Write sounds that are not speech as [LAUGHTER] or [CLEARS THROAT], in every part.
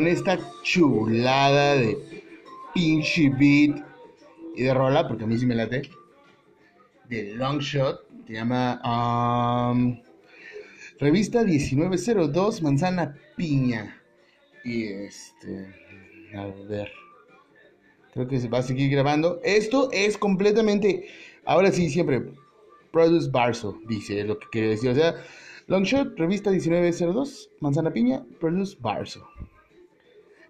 con esta chulada de pinche beat y de rola, porque a mí sí me late, de Long Shot, se llama um, Revista 1902 Manzana Piña. Y este, a ver, creo que se va a seguir grabando. Esto es completamente, ahora sí, siempre, Produce Barso, dice lo que quiere decir. O sea, Longshot, revista 1902, Manzana Piña, Produce Barso.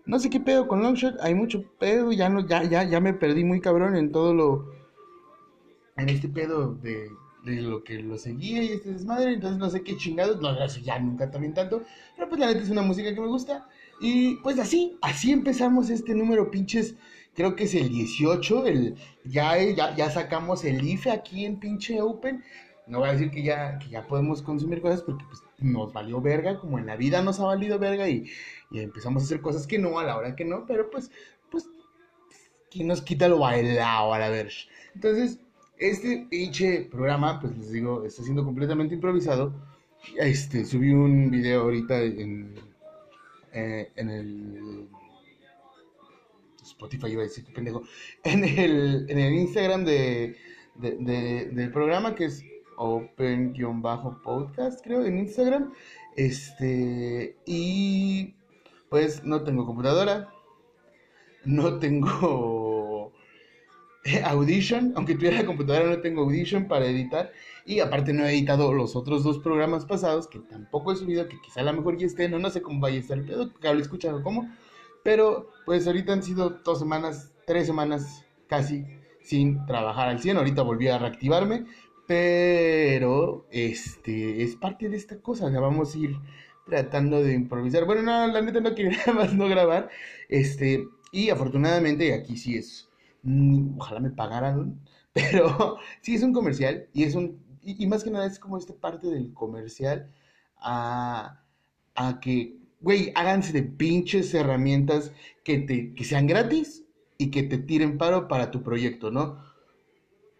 No sé qué pedo con Longshot, hay mucho pedo, ya no, ya, ya, ya me perdí muy cabrón en todo lo. En este pedo de, de lo que lo seguía y este desmadre, entonces no sé qué chingados, no, ya nunca también tanto, pero pues la neta es una música que me gusta. Y pues así, así empezamos este número, pinches, creo que es el 18, el, ya, ya, ya sacamos el IFE aquí en pinche Open, no voy a decir que ya, que ya podemos consumir cosas porque pues, nos valió verga, como en la vida nos ha valido verga y, empezamos a hacer cosas que no a la hora que no, pero pues, pues, ¿quién nos quita lo bailado a la ver? Entonces, este pinche programa, pues les digo, está siendo completamente improvisado. Este, subí un video ahorita en, eh, en el Spotify, iba a decir, pendejo, en el, en el Instagram de, de, de, del programa que es open-podcast, creo, en Instagram. Este, y pues no tengo computadora, no tengo [LAUGHS] Audition, aunque tuviera computadora no tengo Audition para editar. Y aparte no he editado los otros dos programas pasados, que tampoco he subido, que quizá a lo mejor ya estén, no, no sé cómo vaya a estar el pedo, que hable escuchado cómo. Pero pues ahorita han sido dos semanas, tres semanas casi sin trabajar al 100. Ahorita volví a reactivarme, pero este es parte de esta cosa, ya vamos a ir tratando de improvisar. Bueno, no, la neta no quería [LAUGHS] más no grabar. Este, y afortunadamente aquí sí es mm, ojalá me pagaran, [LAUGHS] pero sí es un comercial y es un y, y más que nada es como esta parte del comercial a, a que güey, háganse de pinches herramientas que te que sean gratis y que te tiren paro para tu proyecto, ¿no?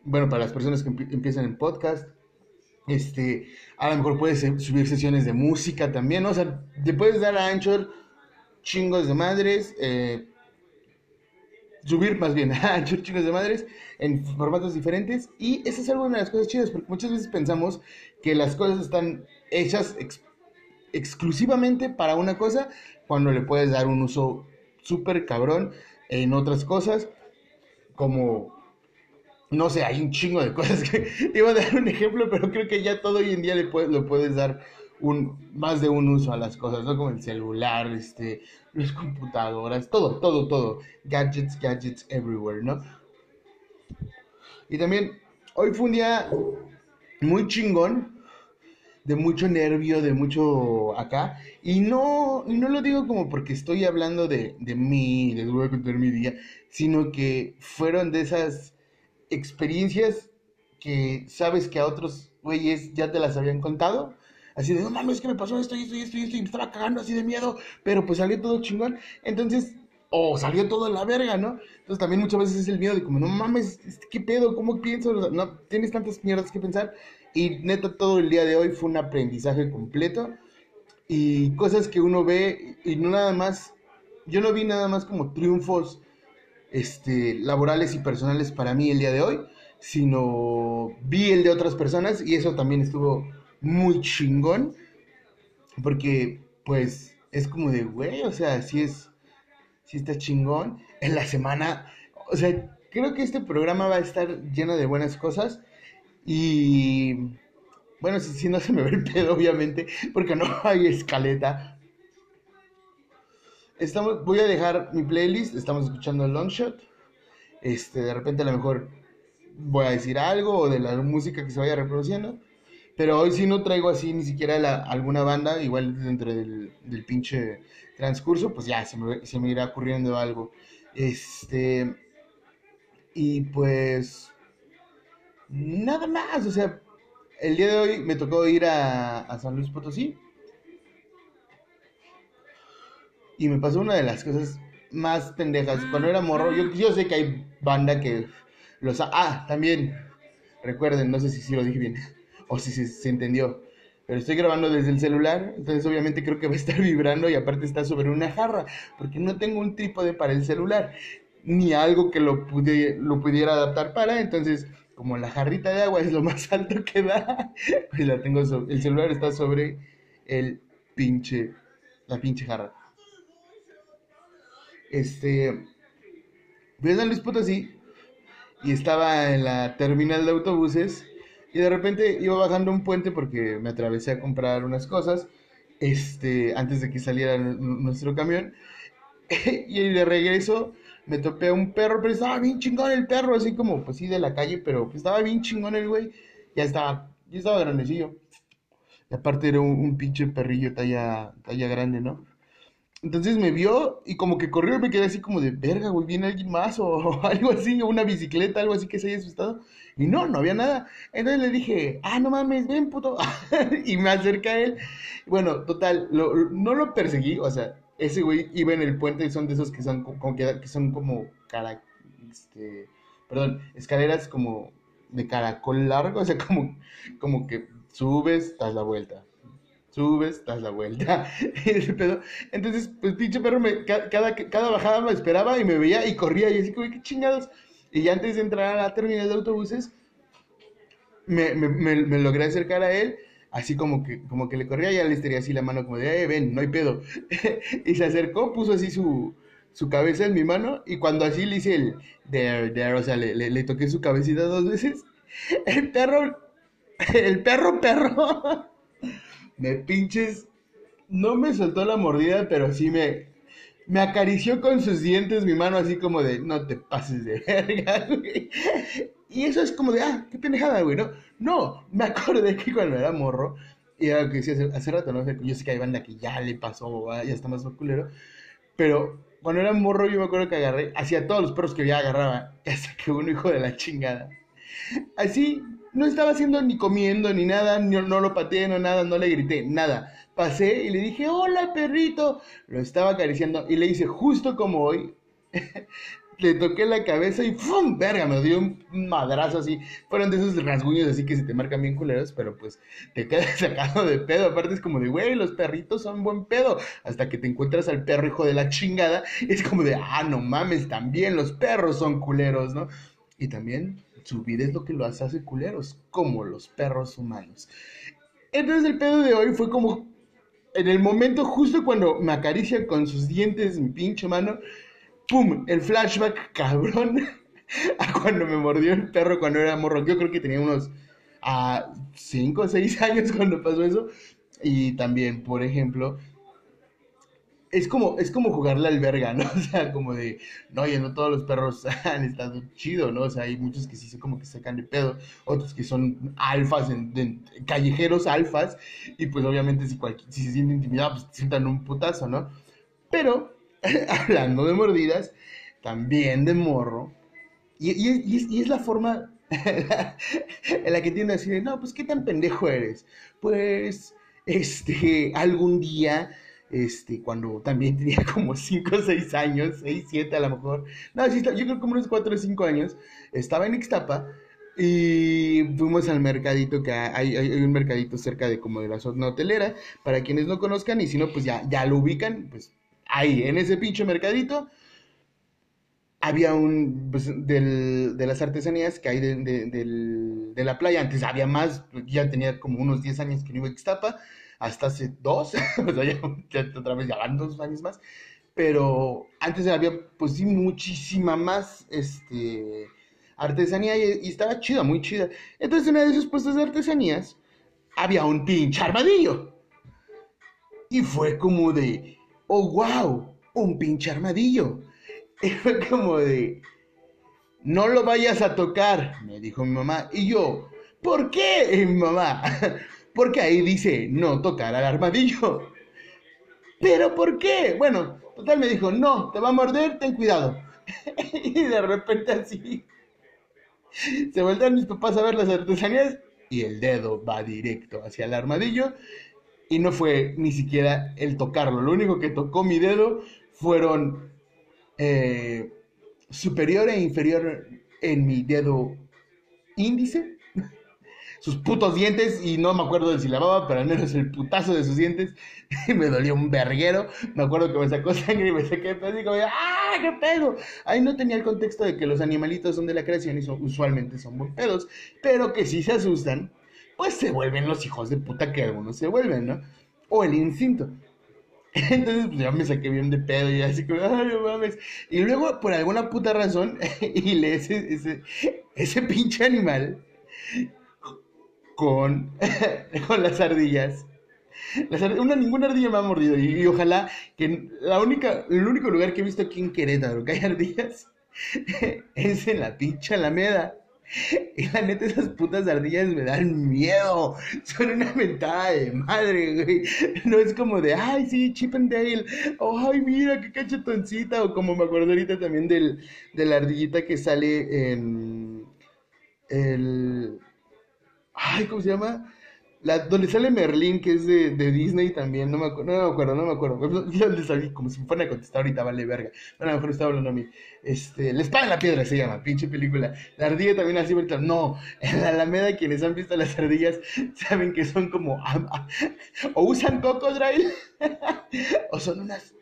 Bueno, para las personas que empiezan en podcast, este, a lo mejor puedes subir sesiones de música también, o sea, te puedes dar a Anchor chingos de madres, eh, subir más bien [LAUGHS] a Anchor chingos de madres en formatos diferentes y esa es alguna de las cosas chidas, porque muchas veces pensamos que las cosas están hechas exclusivamente para una cosa, cuando le puedes dar un uso súper cabrón en otras cosas, como no sé, hay un chingo de cosas que [LAUGHS] iba a dar un ejemplo, pero creo que ya todo hoy en día le puedes, lo puedes dar un, más de un uso a las cosas, ¿no? Como el celular, este, las computadoras, todo, todo, todo. Gadgets, gadgets everywhere, ¿no? Y también, hoy fue un día muy chingón, de mucho nervio, de mucho acá. Y no, y no lo digo como porque estoy hablando de, de mí, les voy a contar mi día, sino que fueron de esas experiencias que sabes que a otros güeyes ya te las habían contado. Así de, no mames, que me pasó esto y esto y esto y esto y me estaba cagando así de miedo, pero pues salió todo chingón. Entonces, o salió todo en la verga, ¿no? Entonces también muchas veces es el miedo de como, no mames, este, ¿qué pedo? ¿Cómo pienso? No, tienes tantas mierdas que pensar. Y neta, todo el día de hoy fue un aprendizaje completo. Y cosas que uno ve y no nada más, yo no vi nada más como triunfos este, laborales y personales para mí el día de hoy, sino vi el de otras personas y eso también estuvo muy chingón, porque pues es como de, güey, o sea, si es, si está chingón. En la semana, o sea, creo que este programa va a estar lleno de buenas cosas y... Bueno, si, no se me ve el pedo, obviamente, porque no [LAUGHS] hay escaleta, Estamos, voy a dejar mi playlist, estamos escuchando Longshot. Este, de repente a lo mejor voy a decir algo o de la música que se vaya reproduciendo. Pero hoy sí no traigo así ni siquiera la, alguna banda, igual dentro del, del pinche transcurso, pues ya se me, se me irá ocurriendo algo. Este, y pues, nada más, o sea, el día de hoy me tocó ir a, a San Luis Potosí. Y me pasó una de las cosas más pendejas. Cuando era morro, yo, sé que hay banda que los... Ah, también, recuerden, no sé si, si lo dije bien o si se, se entendió. Pero estoy grabando desde el celular, entonces obviamente creo que va a estar [LAUGHS] vibrando y aparte está sobre una jarra, porque no tengo un trípode para el celular, ni algo que lo, pude, lo pudiera adaptar para, entonces como la jarrita de agua es lo más [LAUGHS] alto que da, pues la tengo sobre, el celular está sobre el pinche, la pinche jarra. Este, fui a San Luis Potosí y estaba en la terminal de autobuses y de repente iba bajando un puente porque me atravesé a comprar unas cosas este, antes de que saliera nuestro camión. [LAUGHS] y de regreso me topé a un perro, pero estaba bien chingón el perro, así como, pues sí, de la calle, pero pues, estaba bien chingón el güey. Ya estaba, ya estaba grandecillo. Y aparte era un, un pinche perrillo talla, talla grande, ¿no? Entonces me vio y como que corrió y me quedé así como de, verga, güey, viene alguien más o, [LAUGHS] algo así, o una bicicleta, algo así que se haya asustado. Y no, no había nada. Entonces le dije, ah, no mames, ven, puto. [LAUGHS] y me acerca a él. Bueno, total, lo- no lo perseguí, o sea, ese güey iba en el puente y son de esos que son como, que, son como este, perdón, escaleras como de caracol largo, o sea, como, como que subes, das la vuelta. Subes, das la vuelta. [LAUGHS] Entonces, pues pinche perro, me, ca- cada, cada bajada me esperaba y me veía y corría y así como, qué chingados. Y ya antes de entrar a la terminal de autobuses, me, me, me, logré acercar a él, así como que, como que le corría y ya le estiré así la mano como de, eh, ven, no hay pedo. [LAUGHS] y se acercó, puso así su, su cabeza en mi mano y cuando así le hice el, there, there, o sea, le, le, le toqué su cabecita dos veces, el perro, el perro, perro, [LAUGHS] me pinches, no me soltó la mordida, pero sí me, me acarició con sus dientes mi mano así como de, no te pases de verga, [LAUGHS] güey. Y eso es como de, ah, qué pendejada, güey, ¿no? No, me [LAUGHS] acordé que cuando era morro, y era lo que decía hace, rato, ¿no? Yo sé que hay banda que ya le pasó, ah, ya está más culero, pero cuando era morro yo me acuerdo que agarré, hacía todos los perros que ya agarraba, [LAUGHS] hasta que uno hijo de la chingada. Así, no estaba haciendo ni comiendo ni nada, no, no lo pateé, no nada, no le grité, nada. Pasé y le dije, hola perrito. Lo estaba acariciando y le hice justo como hoy. [LAUGHS] le toqué la cabeza y ¡fum! Verga, me dio un madrazo así. Fueron de esos rasguños así que se te marcan bien culeros, pero pues te quedas [LAUGHS] sacado de pedo. Aparte es como de, güey, los perritos son buen pedo. Hasta que te encuentras al perro hijo de la chingada. Es como de, ah, no mames, también los perros son culeros, ¿no? Y también su vida es lo que los hace culeros, como los perros humanos. Entonces el pedo de hoy fue como en el momento justo cuando me acaricia con sus dientes mi pinche mano, ¡pum! El flashback cabrón [LAUGHS] a cuando me mordió el perro cuando era morro. Yo creo que tenía unos 5 o 6 [LAUGHS] años cuando pasó eso. Y también, por ejemplo, es como, es como jugarle al verga, ¿no? [LAUGHS] O sea, como de, no, oye, no todos los perros [LAUGHS] han estado chido, ¿no? O sea, hay muchos que sí se como que sacan de pedo, otros que son alfas, en, callejeros alfas, y pues obviamente si, si se sienten intimidados, pues sientan un putazo, ¿no? Pero, [LAUGHS] hablando de mordidas, también de morro, y, y es, y es- y la forma en la que tiene así de, no, pues qué tan pendejo eres. Pues, este, algún día, este, cuando también [LAUGHS] tenía como 5 o 6 años, 6, 7 a lo mejor, no, sí, yo creo como unos 4 o 5 años, estaba en Ixtapa y fuimos al mercadito, que hay, hay, hay un mercadito cerca de como de la zona hotelera, para quienes no conozcan y si no, pues ya, ya lo ubican, pues ahí, en ese pinche mercadito había un, pues, del, de las artesanías que hay de, de, del- de la playa. Antes había más, ya tenía como unos 10 años que no iba a Ixtapa, hasta hace dos, [LAUGHS] o sea, ya, otra vez ya van dos años más. Pero antes había, pues sí, muchísima más, este, artesanía y, y estaba chida, muy chida. Entonces, en una de esos puestos de artesanías, había un pinche armadillo. Y fue como de, oh, wow, un pinche armadillo. [LAUGHS] Y fue como de, no lo vayas a tocar, me dijo mi mamá. Y yo, ¿por qué, Y mi mamá? [LAUGHS] Porque ahí dice, no tocar al armadillo. ¿Pero por qué? Bueno, total me dijo, no, te va a morder, ten cuidado. [LAUGHS] y de repente así se vuelven mis papás a ver las artesanías y el dedo va directo hacia el armadillo y no fue ni siquiera el tocarlo. Lo único que tocó mi dedo fueron eh, superior e inferior en mi dedo índice sus putos dientes y no me acuerdo de si lavaba, pero al menos el putazo de sus dientes [LAUGHS] me dolió un verguero. Me acuerdo que me sacó sangre y me saqué y como, ¡ah, qué pedo! Ahí no tenía el contexto de que los animalitos son de la creación y usualmente son muy pedos, pero que si se asustan, pues se vuelven los hijos de puta que algunos se vuelven, ¿no? O el instinto. [LAUGHS] Entonces, pues ya me saqué bien de pedo y así como, ay, no mames. Y luego, por alguna puta razón, [LAUGHS] y le ese, ese, ese pinche animal con, [LAUGHS] con las ardillas. una, ninguna ardilla me ha mordido y, ojalá que la única, el único lugar que he visto aquí en Querétaro que hay ardillas [LAUGHS] es en la pinche Alameda. Y la neta, esas putas ardillas me dan miedo. Son una mentada de madre, güey. No es como de, ay, sí, Chip and Dale. Oh, ay, mira, qué cachetoncita. O como me acuerdo ahorita también del, de la ardillita que sale en el Ay, ¿cómo se llama? La, donde sale Merlín, que es de, de Disney también, no me, acuerdo, no me acuerdo, no me acuerdo. Yo le salí como si me fueran a contestar ahorita, vale verga. Bueno, a lo mejor estaba hablando a mí. Este, La espada en la piedra se llama, pinche película. La ardilla también así, ahorita. No, en la Alameda, quienes han visto las ardillas saben que son como. o usan cocodrilo, [LAUGHS] o son unas.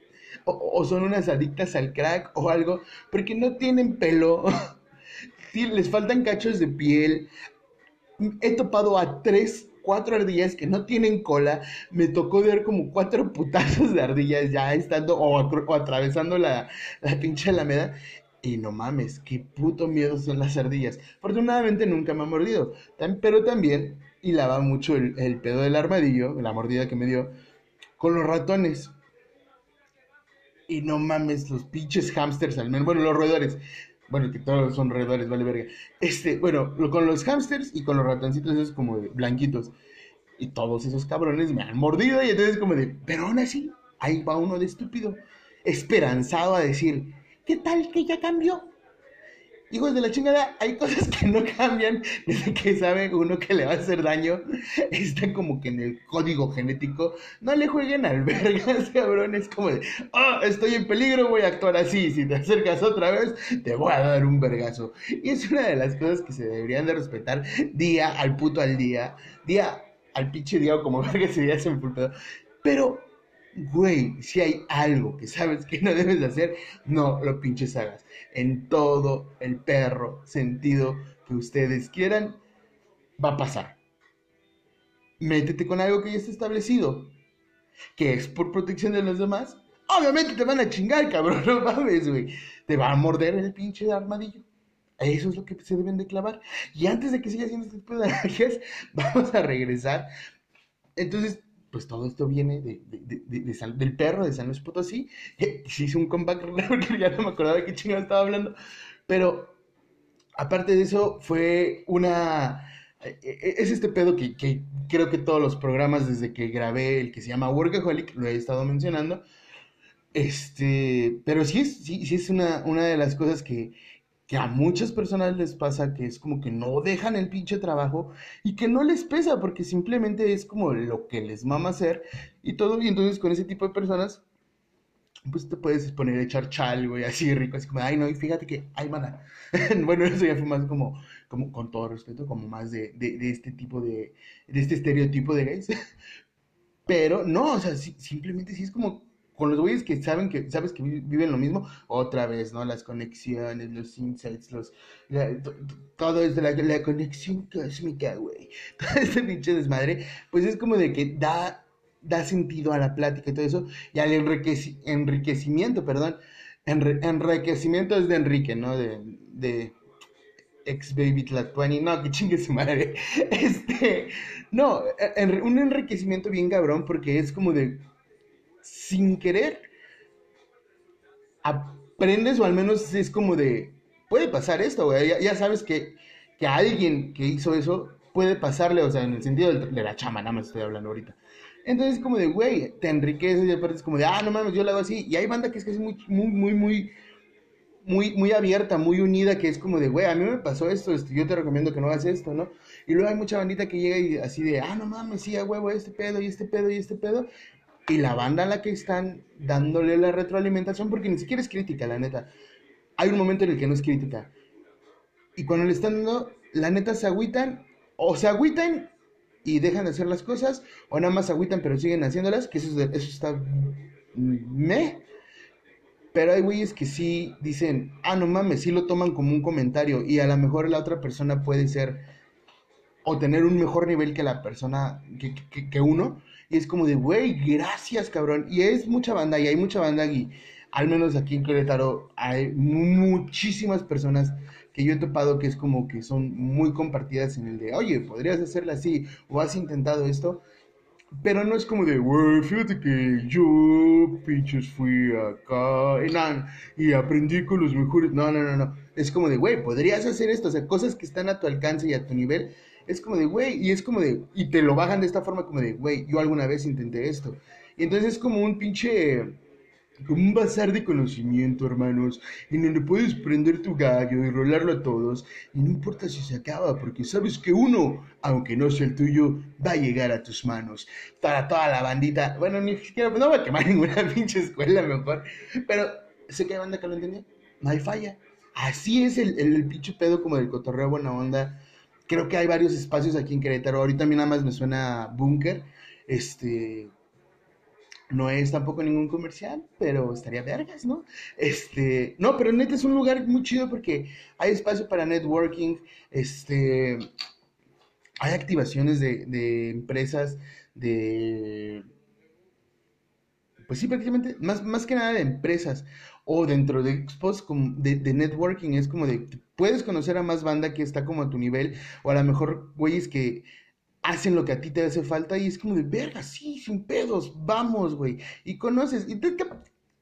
O, o son unas adictas al crack o algo, porque no tienen pelo. [LAUGHS] les faltan cachos de piel, he topado a tres, cuatro ardillas que no tienen cola. Me tocó ver como cuatro putazos de ardillas ya estando o, atravesando la, la pinche alameda. Y no mames, qué puto miedo son las ardillas. Afortunadamente nunca me ha mordido. pero también hilaba mucho el, el pedo del armadillo, la mordida que me dio, con los ratones. Y no mames, los pinches hamsters, al menos, bueno, los roedores. Bueno, que todos son roedores, vale verga. Este, bueno, con los hamsters y con los ratoncitos esos como de blanquitos. Y todos esos cabrones me han mordido y entonces como de, pero aún así, ahí va uno de estúpido, esperanzado a decir, ¿qué tal que ya cambió? Hijos de la chingada, hay cosas que no cambian [LAUGHS] desde que sabe uno que le va a hacer daño. [LAUGHS] Está como que en el código genético. No le jueguen al [LAUGHS] vergas, cabrón. Es como de, oh, estoy en peligro, voy a actuar así. Si te acercas otra vez, te voy a dar un vergazo. Y es una de las cosas que se deberían de respetar día al puto al día. Día al pinche día o como vergas se día se me Pero güey, si hay algo que sabes que no debes hacer, no lo pinches hagas. En todo el perro sentido que ustedes quieran, va a pasar. Métete con algo que ya está establecido, que es por protección de los demás. Obviamente te van a chingar, cabrón, [LAUGHS] no mames, güey. Te va a morder el pinche armadillo. Eso es lo que se deben de clavar. Y antes de que siga haciendo este tipo [LAUGHS] vamos a regresar. Entonces, pues todo esto viene de, del perro de San Luis Potosí. [LAUGHS] Se hizo un comeback [LAUGHS] porque ya no me acordaba de qué chingada estaba hablando. Pero aparte de eso, fue una. E, e, es este pedo que, que, creo que todos los programas desde que grabé el que se llama Workaholic lo he estado mencionando. Este, pero sí es, sí es una, una de las cosas que, que a muchas personas les pasa que es como que no dejan el pinche trabajo y que no les pesa porque simplemente es como lo que les mama hacer y todo. Y entonces con ese tipo de personas, pues te puedes poner a echar chal, güey, así rico, así como, ay, no, y fíjate que, ay, mana. [LAUGHS] bueno, eso ya fue más como, como con todo respeto, como más de, de, este tipo de, de este estereotipo de gays. [LAUGHS] Pero no, o sea, simplemente sí es como con los güeyes que saben que sabes que viven lo mismo, otra vez, ¿no? Las conexiones, los insights, los todo es de la, conexión cósmica, güey. [LAUGHS] Todo este pinche desmadre, pues es como de que da da sentido a la plática y todo eso y al enriquecimiento, perdón. enriquecimiento es de Enrique, ¿no? De, de ex baby Tlatuani, no, que chingue su madre. [LAUGHS] Este, no, un enriquecimiento bien cabrón porque es como de sin querer, aprendes o al menos es como de, puede pasar esto, güey. Ya, sabes que, que alguien que hizo eso puede pasarle, o sea, en el sentido de, la chama, nada más estoy hablando ahorita. Entonces, como de, güey, te enriqueces y aparte es como de, ah, no mames, yo lo hago así. Y hay banda que es que es muy, muy, muy, muy, muy, muy abierta, muy unida, que es como de, güey, a mí me pasó esto, esto, yo te recomiendo que no hagas esto, ¿no? Y luego hay mucha bandita que llega y así de, ah, no mames, sí, a huevo, este pedo y este pedo y este pedo. Y la banda a la que están dándole la retroalimentación, porque ni siquiera es crítica, la neta. Hay un momento en el que no es crítica. Y cuando le están dando, la neta se agüitan, o se agüitan y dejan de hacer las cosas, o nada más se agüitan pero siguen haciéndolas, que eso, eso está me. Pero hay güeyes que sí dicen, ah, no mames, sí lo toman como un comentario y a lo mejor la otra persona puede ser o tener un mejor nivel que la persona, que, que, uno. Y es como de, güey, gracias, cabrón. Y es mucha banda, y hay mucha banda, y al menos aquí en Querétaro hay muchísimas personas que yo he topado que es como que son muy compartidas en el de, oye, podrías hacerla así, o has intentado esto. Pero no es como de, güey, fíjate que yo, pinches, fui acá y, y aprendí con los mejores. No, no, no, no. Es como de, güey, podrías hacer esto. O sea, cosas que están a tu alcance y a tu nivel. Es como de, güey, y es como de, y te lo bajan de esta forma como de, güey, yo alguna vez intenté esto. Y entonces es como un pinche como un bazar de conocimiento, hermanos, en donde puedes prender tu gallo y rolarlo a todos, y no importa si se acaba, porque sabes que uno, aunque no sea el tuyo, va a llegar a tus manos. Para toda la bandita, bueno, ni siquiera, no voy a quemar [LAUGHS] ninguna pinche escuela mejor, pero sé que hay banda que lo entendió, no falla. Así es el, el, pinche pedo como del cotorreo buena onda. Creo que hay varios espacios aquí en Querétaro. Ahorita a nada más me suena búnker. Este, no es tampoco ningún comercial, pero estaría vergas, ¿no? Este, no, pero neta es un lugar muy chido porque hay espacio para networking, este, hay activaciones de, empresas, de, pues sí, prácticamente, más, más que nada de empresas, o dentro de expos de, networking, es como de, puedes conocer a más banda que está como a tu nivel, o a lo mejor güeyes que hacen lo que a ti te hace falta y es como de, verga, sí, sin pedos, vamos, güey. Y conoces, y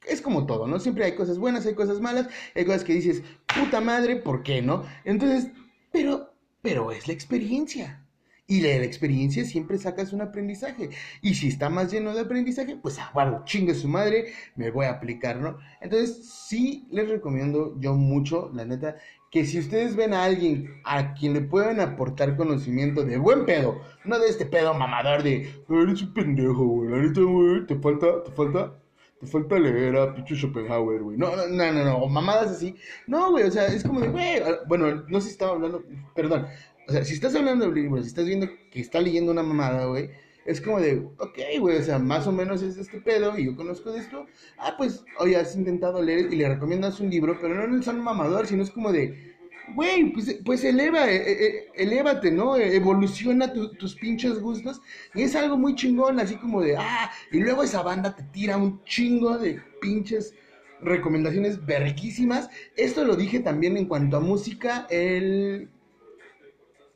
es como todo, ¿no? Siempre hay cosas buenas, hay cosas malas, hay cosas que dices, puta madre, ¿por qué no? Entonces, pero, pero es la experiencia. Y de la experiencia siempre sacas un aprendizaje. Y si está más lleno de aprendizaje, pues ah, chingue su madre, me voy a aplicar, ¿no? Entonces, sí les recomiendo yo mucho, la neta, que si ustedes ven a alguien a quien le puedan aportar conocimiento de buen pedo, no de este pedo mamador de, eres un pendejo, güey, la neta, güey, te falta, te falta, te falta leer a pinche Schopenhauer, güey. No, no, no, no, no, mamadas así. No, güey, o sea, es como de, güey, bueno, no sé si estaba hablando, perdón, o sea, si estás hablando de libros, si estás viendo que está leyendo una mamada, güey, es como de, ok, güey, o sea, más o menos es este pedo y yo conozco de esto. Ah, pues, oye, has intentado leer y le recomiendas un libro, pero no en el son mamador, sino es como de, güey, pues, pues eleva, e, e, e, elévate, ¿no? Evoluciona tus pinches gustos. Y es algo muy chingón, así como de, ah, y luego esa banda te tira un chingo de pinches recomendaciones verguísimas. Esto lo dije también en cuanto a música el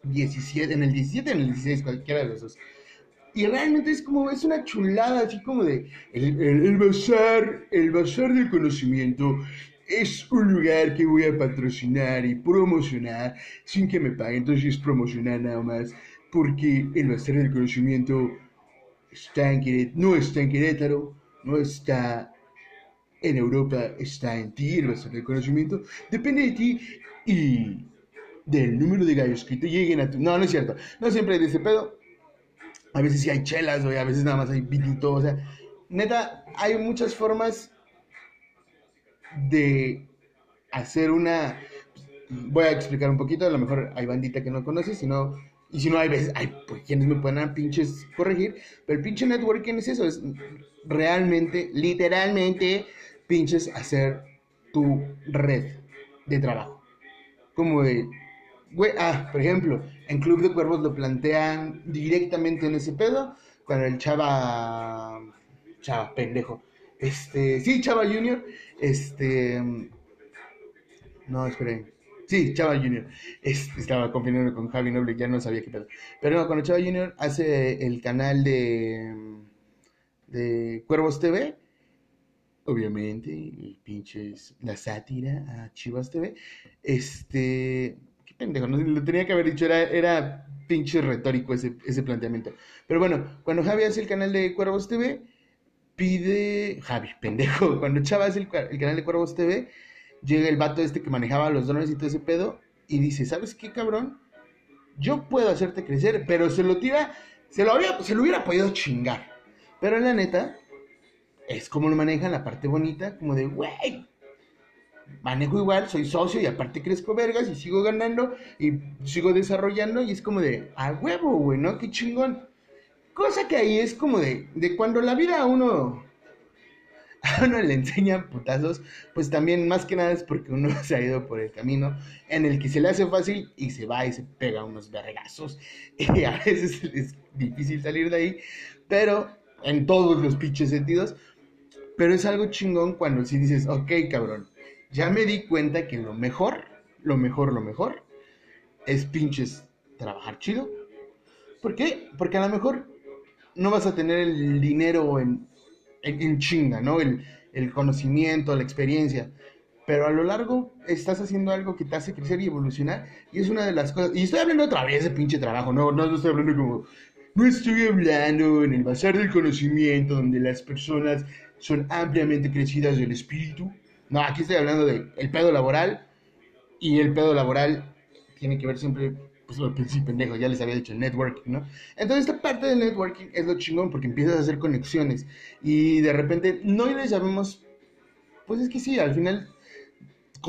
17, en el 17, en el 16, cualquiera de los dos. Y realmente es como, es una chulada, así como de el, el, bazar, el bazar del conocimiento es un lugar que voy a patrocinar y promocionar sin que me paguen. Entonces es promocionar nada más, porque el bazar del conocimiento está en Querétaro, no está en Querétaro, no está en Europa, está en ti, el bazar del conocimiento. Depende de ti y del número de gallos que te lleguen a tu... No, no es cierto. No siempre ese pedo a veces sí hay chelas, güey, a veces nada más hay pitito, o sea, neta, hay muchas formas de hacer una... Voy a explicar un poquito, a lo mejor hay bandita que no conoce, sino... Y si no, hay veces, hay pues quienes me pueden pinches corregir, pero el pinche networking es eso, es realmente, literalmente, pinches hacer tu red de trabajo. Como de, güey, ah, por ejemplo, en Club de Cuervos lo plantean directamente en ese pedo, cuando el chava, chava, pendejo, este, sí, chava junior, este, no, esperen, sí, chava junior, este, estaba confinando con Javi Noble, ya no sabía qué pedo, pero no, cuando chava junior hace el canal de, de Cuervos TV, obviamente, pinches, la sátira a Chivas TV, este, pendejo, lo tenía que haber dicho, era, era pinche retórico ese, ese planteamiento. Pero bueno, cuando Javi hace el canal de Cuervos TV, pide. Javi, pendejo. [LAUGHS] Cuando Chava hace el, canal de Cuervos TV, llega el vato este que manejaba los drones y todo ese pedo y dice, ¿sabes qué, cabrón? Yo puedo hacerte crecer, pero se lo tira, se lo, había, se lo hubiera podido chingar. Pero la neta, es como lo manejan la parte bonita, como de, güey, manejo igual, soy socio y aparte crezco vergas y sigo ganando y sigo desarrollando y es como de, a huevo, güey, ¿no? Qué chingón. Cosa que ahí es como de, de cuando la vida a uno, [LAUGHS] a uno le enseña putazos, pues también más que nada es porque uno [LAUGHS] se ha ido por el camino en el que se le hace fácil y se va y se pega unos vergazos [LAUGHS] y a veces es difícil salir de ahí, pero en todos los pinches sentidos, pero es algo chingón cuando si dices, ok, cabrón, ya me di cuenta que lo mejor, lo mejor, lo mejor, es pinches trabajar chido. ¿Por qué? Porque a lo mejor no vas a tener el dinero en, en, chinga, ¿no? El, el, conocimiento, la experiencia. Pero a lo largo estás haciendo algo que te hace crecer y evolucionar. Y es una de las cosas. Y estoy hablando otra vez de pinche trabajo, no, no estoy hablando como. No estoy hablando en el bazar del conocimiento, donde las personas son ampliamente crecidas del espíritu no, aquí estoy hablando de el pedo laboral y el pedo laboral tiene que ver siempre, pues lo principio pendejo, ya les había dicho, el networking, ¿no? Entonces esta parte del networking es lo chingón porque empiezas a hacer conexiones y de repente no le sabemos, pues es que sí, al final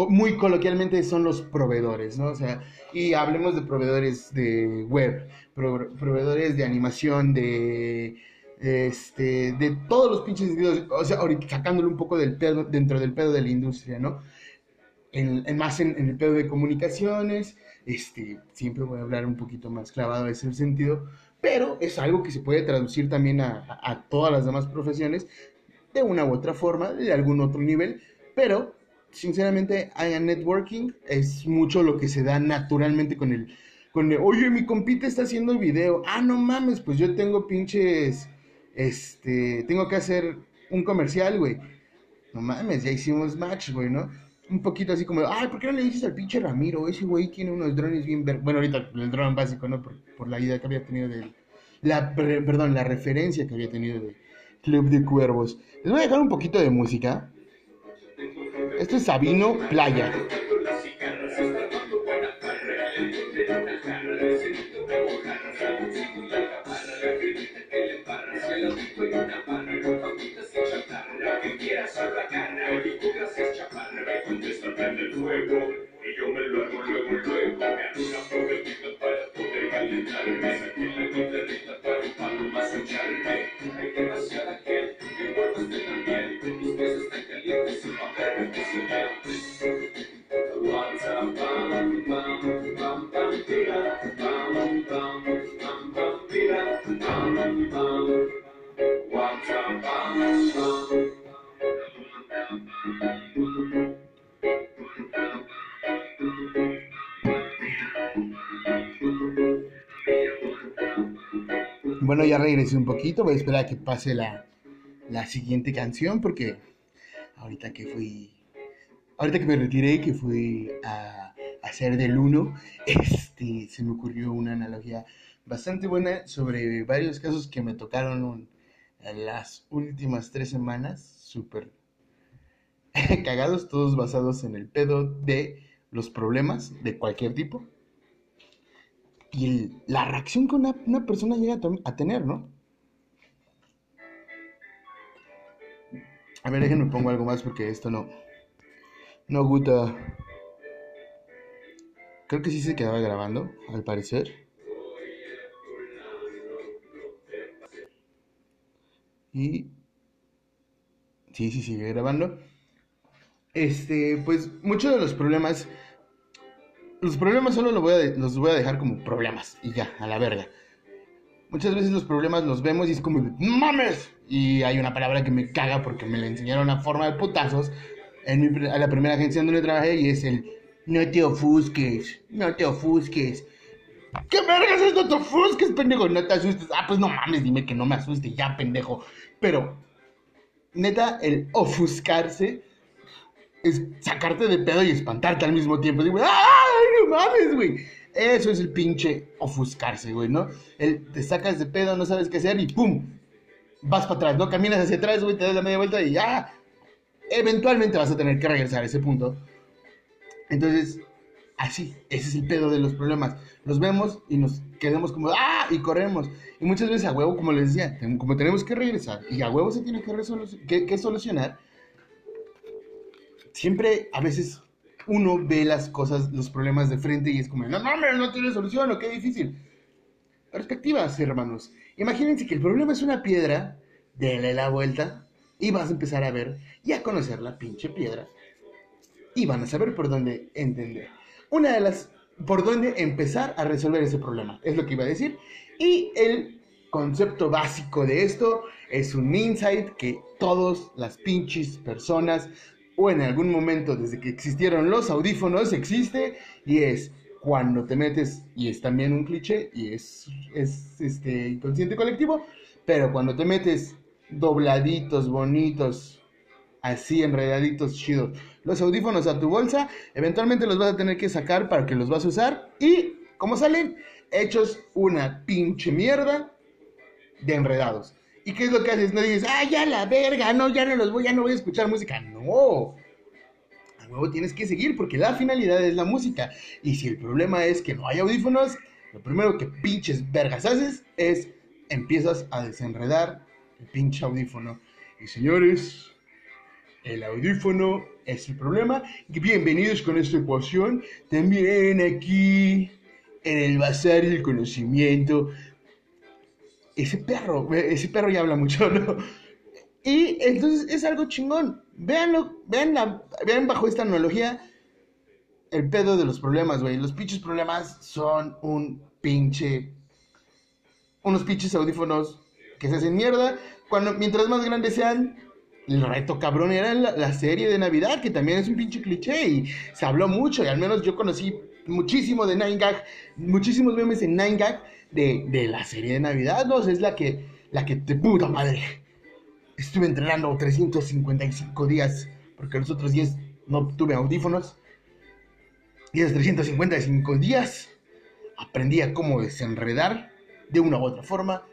muy coloquialmente son los proveedores, ¿no? O sea, y hablemos de proveedores de web, proveedores de animación, de este, de todos los pinches sentidos, o sea, ahorita sacándolo un poco del pedo, dentro del pedo de la industria, ¿no? Más en, el pedo de comunicaciones, este, siempre voy a hablar un poquito más clavado en ese sentido, pero es algo que se puede traducir también a, a todas las demás profesiones de una u otra forma, de algún otro nivel, pero sinceramente, haya networking es mucho lo que se da naturalmente con el, con el, oye, mi compite está haciendo video, ah, no mames, pues yo tengo pinches este, tengo que hacer un comercial, güey. No mames, ya hicimos match, güey, ¿no? Un poquito así como, ay, ¿por qué no le dices al pinche Ramiro? Ese güey tiene unos drones bien ver... Bueno, ahorita el dron básico, ¿no? Por, la idea que había tenido de... La, perdón, la referencia que había tenido de Club de Cuervos. Les voy a dejar un poquito de música. Esto es Sabino Playa. prende el fuego y yo me lo hago luego, luego. Me hago una para poder calentarme. Saqué la para un palo más echarme. Hay demasiada gente. Mis pies están calientes What's up, bam, bam, bam, bam, tira, bam, bam, bam, bam, bam, bam, bam. What's up, bam, bam, bam, bam, bam. Bueno, ya regresé un poquito, voy a esperar a que pase la, la siguiente canción porque ahorita que fui, ahorita que me retiré, que fui a, hacer del uno, [LAUGHS] este, se me ocurrió una analogía bastante buena sobre varios casos que me tocaron en las últimas tres semanas, súper [LAUGHS] cagados, todos basados en el pedo de los problemas de cualquier tipo y la reacción que una, persona llega a, tener, ¿no? A ver, déjenme pongo algo más porque esto no. No gusta. Creo que sí se quedaba grabando, al parecer. Y. Sí, sí, sigue grabando. Este, pues muchos de los problemas los problemas solo los voy, a los voy a dejar como problemas y ya, a la verga. Muchas veces los problemas los vemos y es como, ¡mames! Y hay una palabra que me caga porque me la enseñaron a forma de putazos en mi, a la primera agencia donde trabajé y es el, no te ofusques, no te ofusques. ¿Qué vergas es no te ofusques, pendejo? No te asustes. Ah, pues no mames, dime que no me asuste ya, pendejo. Pero, neta, el ofuscarse es sacarte de pedo y espantarte al mismo tiempo. Digo, ¡ay, no mames, güey! Eso es el pinche ofuscarse, güey, ¿no? El, te sacas de pedo, no sabes qué hacer y ¡pum! Vas para atrás, ¿no? Caminas hacia atrás, güey, te das la media vuelta y ya. Eventualmente vas a tener que regresar a ese punto Entonces, así, ese es el pedo de los problemas. Los vemos y nos quedamos como, ¡ah! Y corremos. Y muchas veces a huevo, como les decía, como tenemos que regresar y a huevo se tiene que, que solucionar, siempre a veces uno ve las cosas, los problemas de frente y es como, no mames, no tiene solución, o qué difícil. Perspectivas, hermanos. Imagínense que el problema es una piedra, déle la vuelta y vas a empezar a ver y a conocer la pinche piedra y van a saber por dónde entender. Una de las, por dónde empezar a resolver ese problema, es lo que iba a decir. Y el concepto básico de esto es un insight que todas las pinches personas o en algún momento desde que existieron los audífonos existe y es cuando te metes, y es también un cliché y es, es este inconsciente colectivo, pero cuando te metes dobladitos, bonitos, así enredaditos, chidos, los audífonos a tu bolsa, eventualmente los vas a tener que sacar para que los vas a usar y, ¿cómo salen? Hechos una pinche mierda de enredados. ¿Y qué es lo que haces? No dices, ah, ya la verga, no, ya no los voy, ya no voy a escuchar música. No. A nuevo tienes que seguir porque la finalidad es la música. Y si el problema es que no hay audífonos, lo primero que pinches vergas haces es empiezas a desenredar el pinche audífono. Y señores, el audífono es el problema. Bienvenidos con esta ecuación. También aquí en el bazar del conocimiento ese perro, ese perro ya habla mucho, [LAUGHS] ¿no? Y entonces es algo chingón. Véanlo, vean, la, bajo esta analogía el pedo de los problemas, güey. Los pinches problemas son un pinche. Unos pinches audífonos que se hacen mierda. Cuando, mientras más grandes sean, el reto cabrón era la, la, serie de Navidad, que también es un pinche cliché y se habló mucho. Y al menos yo conocí muchísimo de Nine Gag, muchísimos memes en Nine Gag de, la serie de Navidad, ¿no? es la que, la que te puta madre. Estuve entrenando 355 días, porque los otros días no tuve audífonos. Y esos 355 días aprendí a cómo desenredar de una u otra forma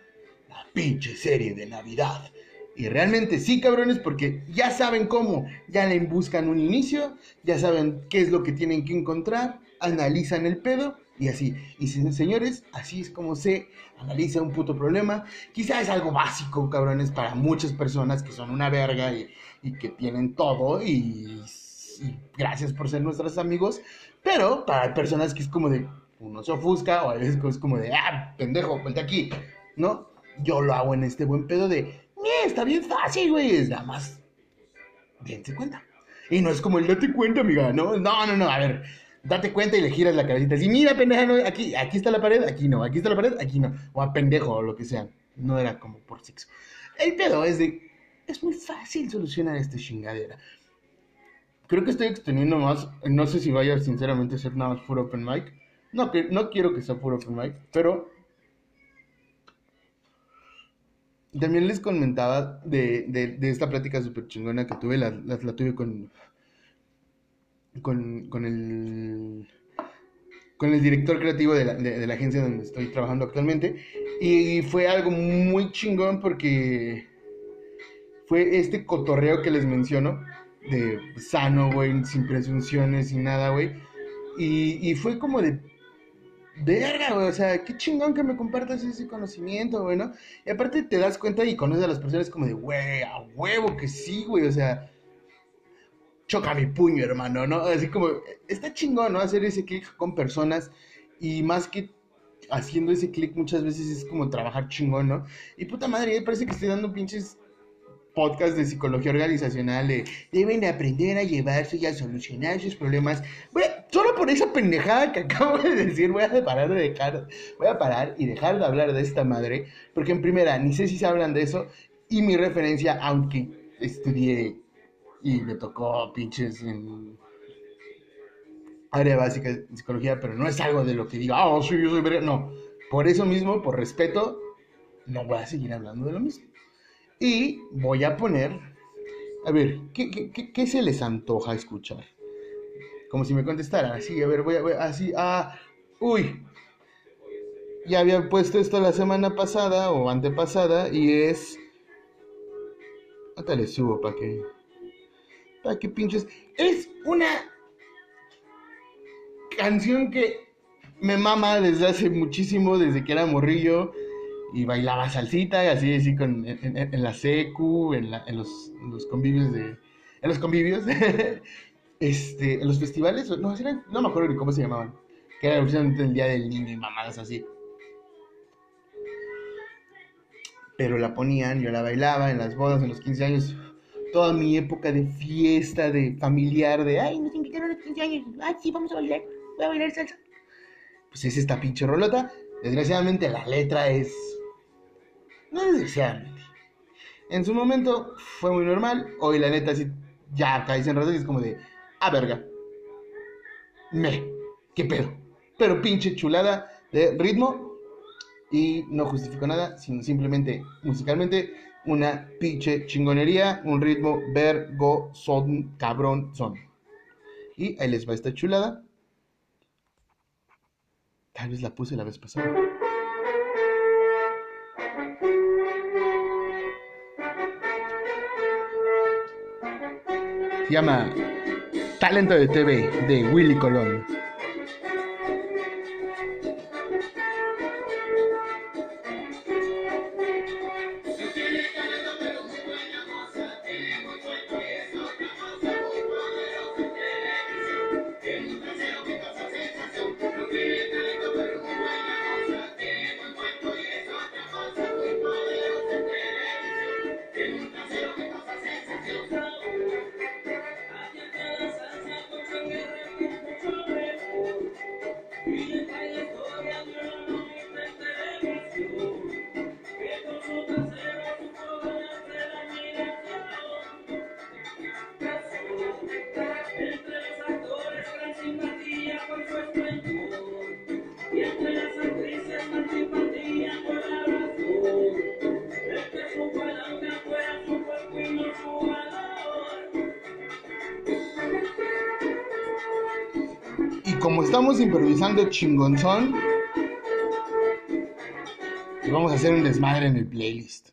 la pinche serie de Navidad. Y realmente sí, cabrones, porque ya saben cómo, ya le buscan un inicio, ya saben qué es lo que tienen que encontrar, analizan el pedo y así. Y señores, así es como se analiza un puto problema. Quizá es algo básico, cabrones, para muchas personas que son una verga y, que tienen todo y, gracias por ser nuestros amigos. Pero para personas que es como de, uno se ofusca o a veces es como de, ah, pendejo, ponte aquí, ¿no? Yo lo hago en este buen pedo de, está bien fácil, güey, es nada más, dense cuenta. Y no es como el date cuenta, amiga, ¿no? No, no, no, a ver, date cuenta y le giras la cabecita. Y mira, pendeja, no, aquí, aquí está la pared, aquí no, aquí está la pared, aquí no. O a pendejo o lo que sea. No era como por sexo. El pedo es de. Es muy fácil solucionar esta chingadera. Creo que estoy extendiendo más. No sé si vaya sinceramente a ser nada más puro open mic. No, que, no quiero que sea puro open mic, pero. También les comentaba de, de, esta plática súper chingona que tuve, la, la tuve con, con, con, el, con el director creativo de la, de, la, agencia donde estoy trabajando actualmente. Y fue algo muy chingón porque fue este cotorreo que les menciono, de sano, güey, sin presunciones, sin nada, güey. Y, y fue como de verga, güey, o sea, qué chingón que me compartas ese conocimiento, güey. Y aparte te das cuenta y conoces a las personas como de, güey, a huevo que sí, güey, o sea, choca mi puño, hermano, ¿no? Así como, está chingón, ¿no? Hacer ese clic con personas y más que haciendo ese clic muchas veces es como trabajar chingón, ¿no? Y puta madre, parece que estoy dando pinches podcast de psicología organizacional de deben aprender a llevarse y a solucionar sus problemas. Solo por esa pendejada que [LAUGHS] acabo de decir, voy a parar de dejar, voy a parar y dejar de hablar de esta madre, porque en primera, ni sé si se hablan de eso, y mi referencia, aunque estudié y me tocó pinches en área básica de psicología, pero no es algo de lo que diga, ah, sí, yo soy verga. No, por eso mismo, por respeto, no voy a seguir hablando de lo mismo. Y voy a poner, a ver, ¿qué, qué, qué, se les antoja escuchar? Como si me contestaran, así, a ver, voy a, así, ah, uy, ya había puesto esto la semana pasada o antepasada y es... Hasta le subo para que que pinches. Es una canción que me mama desde hace muchísimo, desde que era morrillo y bailaba salsita, así, así con, en, la secu, en, la, en, los, los, convivios de... En los convivios, [LAUGHS] este, en los festivales, no, no me acuerdo ni cómo se llamaban, que era precisamente el Día del Niño y mamadas así. Pero la ponían, yo la bailaba en las bodas, en los 15 años, toda mi época de fiesta, de familiar, de, ay, nos invitaron a los 15 años, ay, sí, vamos a bailar, voy a bailar salsa. Pues es esta pinche rolota. Desgraciadamente la letra es no desgraciadamente. En su momento fue muy normal. Hoy, la neta, sí, ya caes en razón y es como de, ah, verga. Me, qué pedo. Pero pinche chulada de ritmo. Y no justifico nada, sino simplemente musicalmente una pinche chingonería, un ritmo vergo son cabrón son. Y ahí les va esta chulada. Tal vez la puse la vez pasada. Se llama Talento de TV de Willy Colón. Como estamos improvisando chingonzón, vamos a hacer un desmadre en el playlist.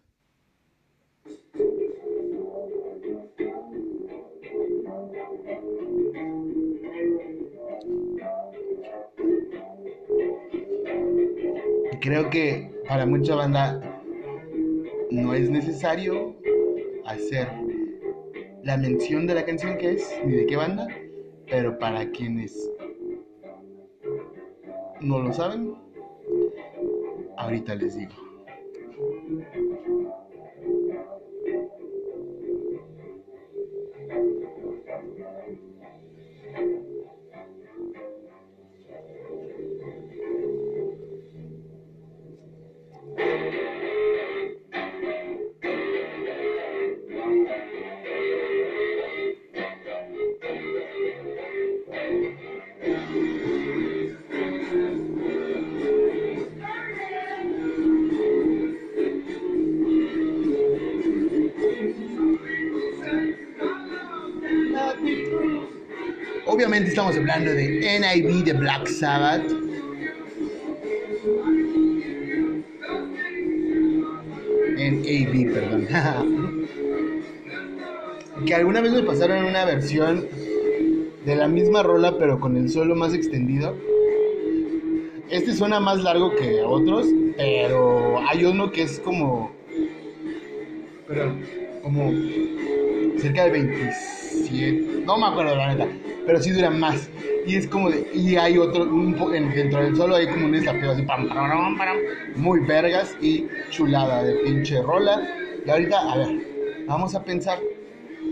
Creo que para mucha banda no es necesario hacer la mención de la canción que es, ni de qué banda, pero para quienes no lo saben, ahorita les digo. NIV de Black Sabbath. NAV, perdón. [LAUGHS] que alguna vez me pasaron una versión de la misma rola, pero con el solo más extendido. Este suena más largo que otros, pero hay uno que es como. Perdón, como cerca de 27. No me acuerdo la neta pero sí dura más. Y es como de, y hay otro, dentro del solo hay como un desafío así, pam, pam, pam, muy vergas y chulada de pinche rola. Y ahorita, a ver, vamos a pensar,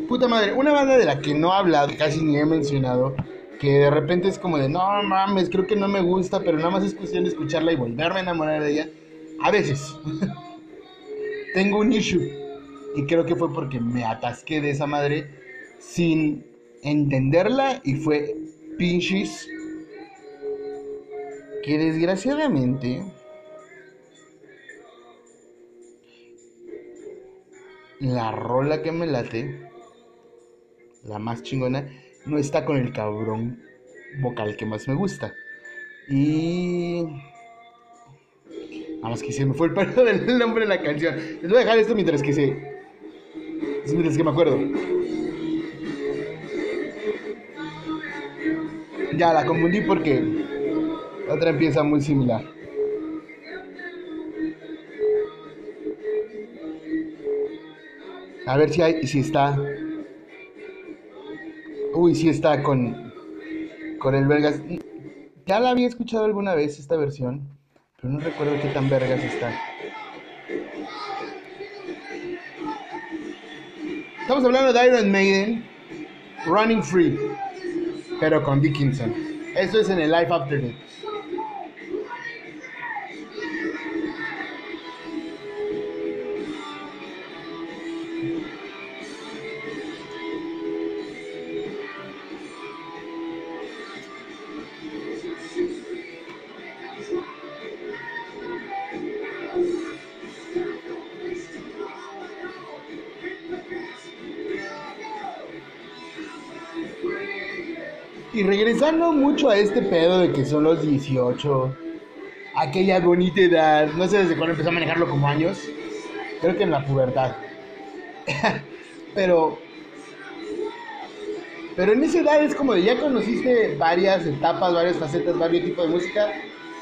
puta madre, una banda de la que no he hablado, casi ni he mencionado, que de repente es como de, no mames, creo que no me gusta, pero nada más es cuestión de escucharla y volverme a enamorar de ella. A veces, [LAUGHS] tengo un issue. Y creo que fue porque me atasqué de esa madre sin entenderla y fue pinches que desgraciadamente la rola que me late, la más chingona, no está con el cabrón vocal que más me gusta. Y... Vamos que se me fue el perro [LAUGHS] del nombre de la canción. Les voy a dejar esto mientras que se... Mientras que me acuerdo. Ya, la confundí porque otra empieza muy similar. A ver si hay, si está. Uy, si está con, con el Vergas. Ya la había escuchado alguna vez esta versión, pero no recuerdo qué tan Vergas está. Estamos hablando de Iron Maiden, Running Free, pero con Dickinson. Eso es en el Life After Death. Regresando mucho a este pedo de que son los 18, aquella bonita edad, no sé desde cuándo empezó a manejarlo como años, creo que en la pubertad. [LAUGHS] pero pero en esa edad es como de ya conociste varias etapas, varias facetas, varios tipos de música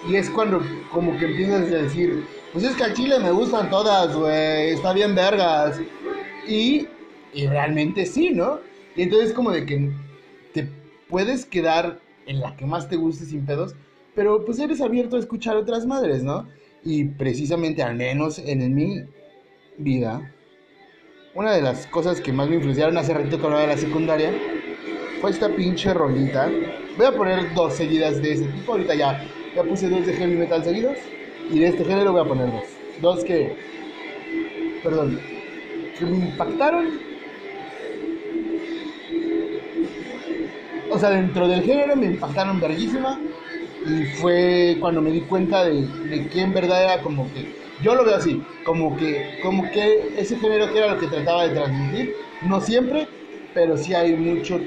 y es cuando como que empiezas a decir, pues es que al chile me gustan todas, güey, está bien vergas. Y, y realmente sí, ¿no? Y entonces como de que te puedes quedar en la que más te guste sin pedos, pero pues eres abierto a escuchar otras madres, ¿no? Y precisamente, al menos en mi vida, una de las cosas que más me influenciaron hace ratito que hablaba de la secundaria fue esta pinche rolita. Voy a poner dos seguidas de ese tipo, ahorita ya, ya puse dos de heavy metal seguidos, y de este género voy a poner dos. Dos que, perdón, que me impactaron sea, dentro del género me impactaron verguísima y fue cuando me di cuenta de, que en verdad era como que, yo lo veo así, como que, como que ese género que era lo que trataba de transmitir, no siempre, pero sí hay mucho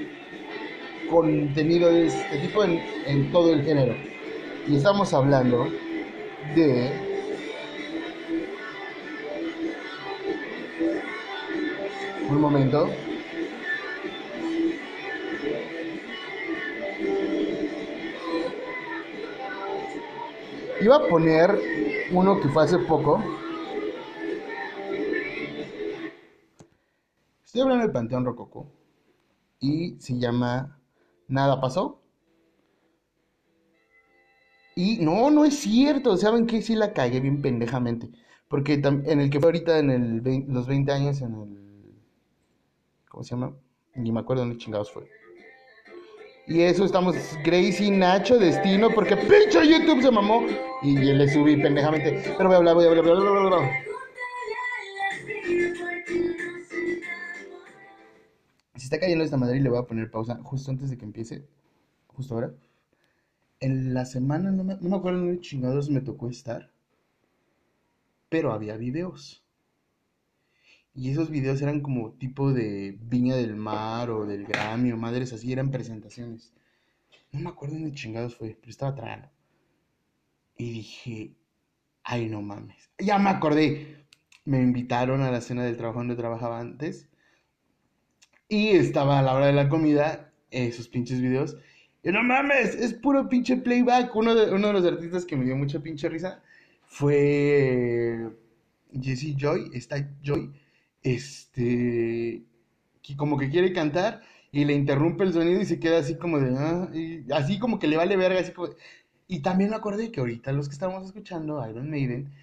contenido de este tipo en todo el género. Y estamos hablando de un momento. Iba a poner uno que fue hace poco. Estoy hablando del Panteón Rococo. Y se llama Nada pasó. Y no, no es cierto. ¿Saben qué? Sí la cagué bien pendejamente. Porque en el que fue ahorita en el los 20 años, en el. ¿Cómo se llama? Ni me acuerdo dónde chingados fue. Y eso estamos Gracie, Nacho, Destino, porque pinche YouTube se mamó. Y le subí pendejamente. Pero voy a hablar, voy a hablar, voy a hablar, Si está cayendo esta madre y le voy a poner pausa justo antes de que empiece. Justo ahora. En la semana, no me, no me acuerdo de chingados me tocó estar. Pero había videos. Y esos videos eran como tipo de Viña del Mar o del Grammy o madres así, eran presentaciones. No me acuerdo ni chingados fue, pero estaba tragando. Y dije, ay no mames. Ya me acordé. Me invitaron a la cena del trabajo donde trabajaba antes. Y estaba a la hora de la comida, esos pinches videos. Y no mames, es puro pinche playback. Uno de, uno de los artistas que me dio mucha pinche risa fue Jesse Joy. Está Joy este, como que quiere cantar y le interrumpe el sonido y se queda así como de, ah", así como que le vale verga, así y también me acordé que ahorita los que estábamos escuchando, Iron Maiden,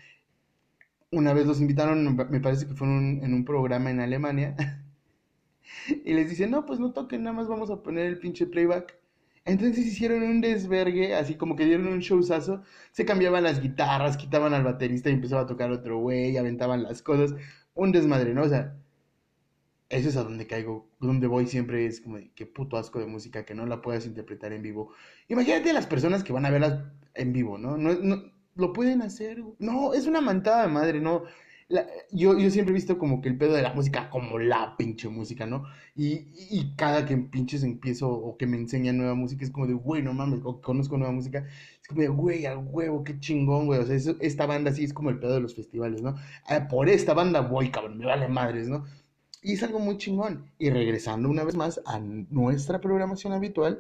una vez los invitaron, me parece que fueron en un programa en Alemania, [LAUGHS] y les dicen, no, pues no toquen, nada más vamos a poner el pinche playback. Entonces hicieron un desvergue, así como que dieron un showzazo, se cambiaban las guitarras, quitaban al baterista y empezaba a tocar otro güey, aventaban las cosas un desmadre, ¿no? O sea, eso es a donde caigo, donde voy siempre es como qué puto asco de música que no la puedas interpretar en vivo. Imagínate las personas que van a verlas en vivo, ¿no? No, no lo pueden hacer. No, es una mantada de madre, ¿no? yo, yo siempre he visto como que el pedo de la música como la pinche música, ¿no? Y, y cada que pinches empiezo o que me enseñan nueva música es como de, güey, no mames, o conozco nueva música, es como güey, al huevo, qué chingón, güey. O sea, esta banda sí es como el pedo de los festivales, ¿no? Ah, por esta banda voy, cabrón, me vale madres, ¿no? Y es algo muy chingón. Y regresando una vez más a nuestra programación habitual,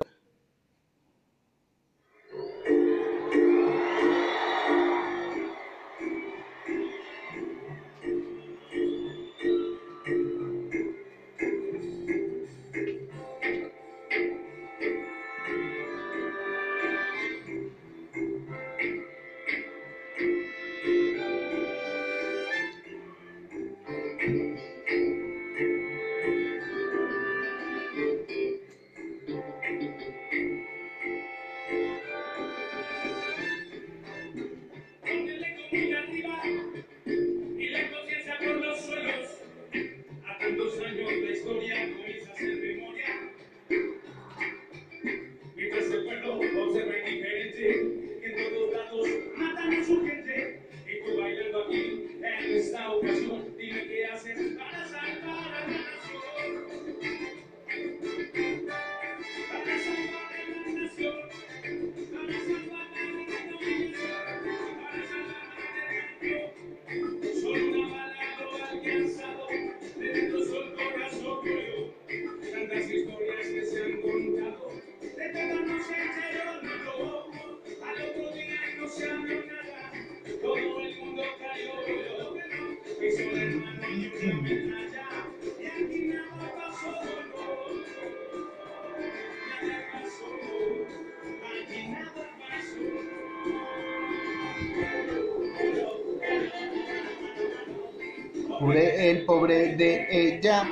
de ella.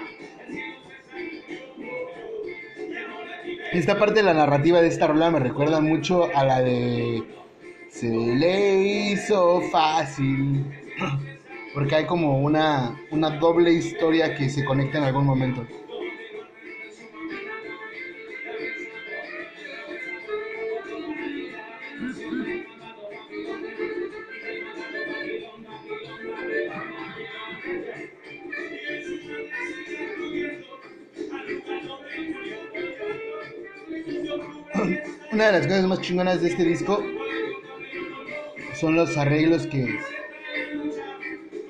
Esta parte de la narrativa de esta rola me recuerda mucho a la de Se le hizo fácil. [CLEARS THROAT] Porque hay como una, una doble historia que se conecta en algún momento. Las cosas más chingonas de este disco son los arreglos que,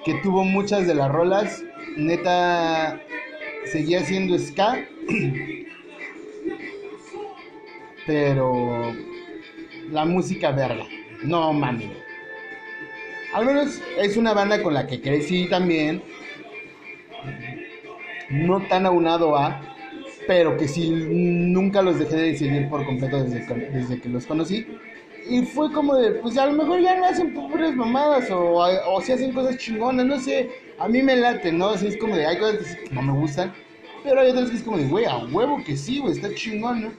que tuvo muchas de las rolas. Neta, seguía siendo ska, [CLEARS THROAT] pero la música verga, no mami. Al menos es una banda con la que crecí también, no tan aunado a, pero que sí nunca los dejé de seguir por completo desde, desde que los conocí. Y fue como de, pues a lo mejor ya no hacen puras mamadas o, o si hacen cosas chingonas, no sé. A mí me late, ¿no? Así es como de, hay cosas que no me gustan, pero hay otras que es como de, güey, a huevo que sí, güey, está chingón, ¿no?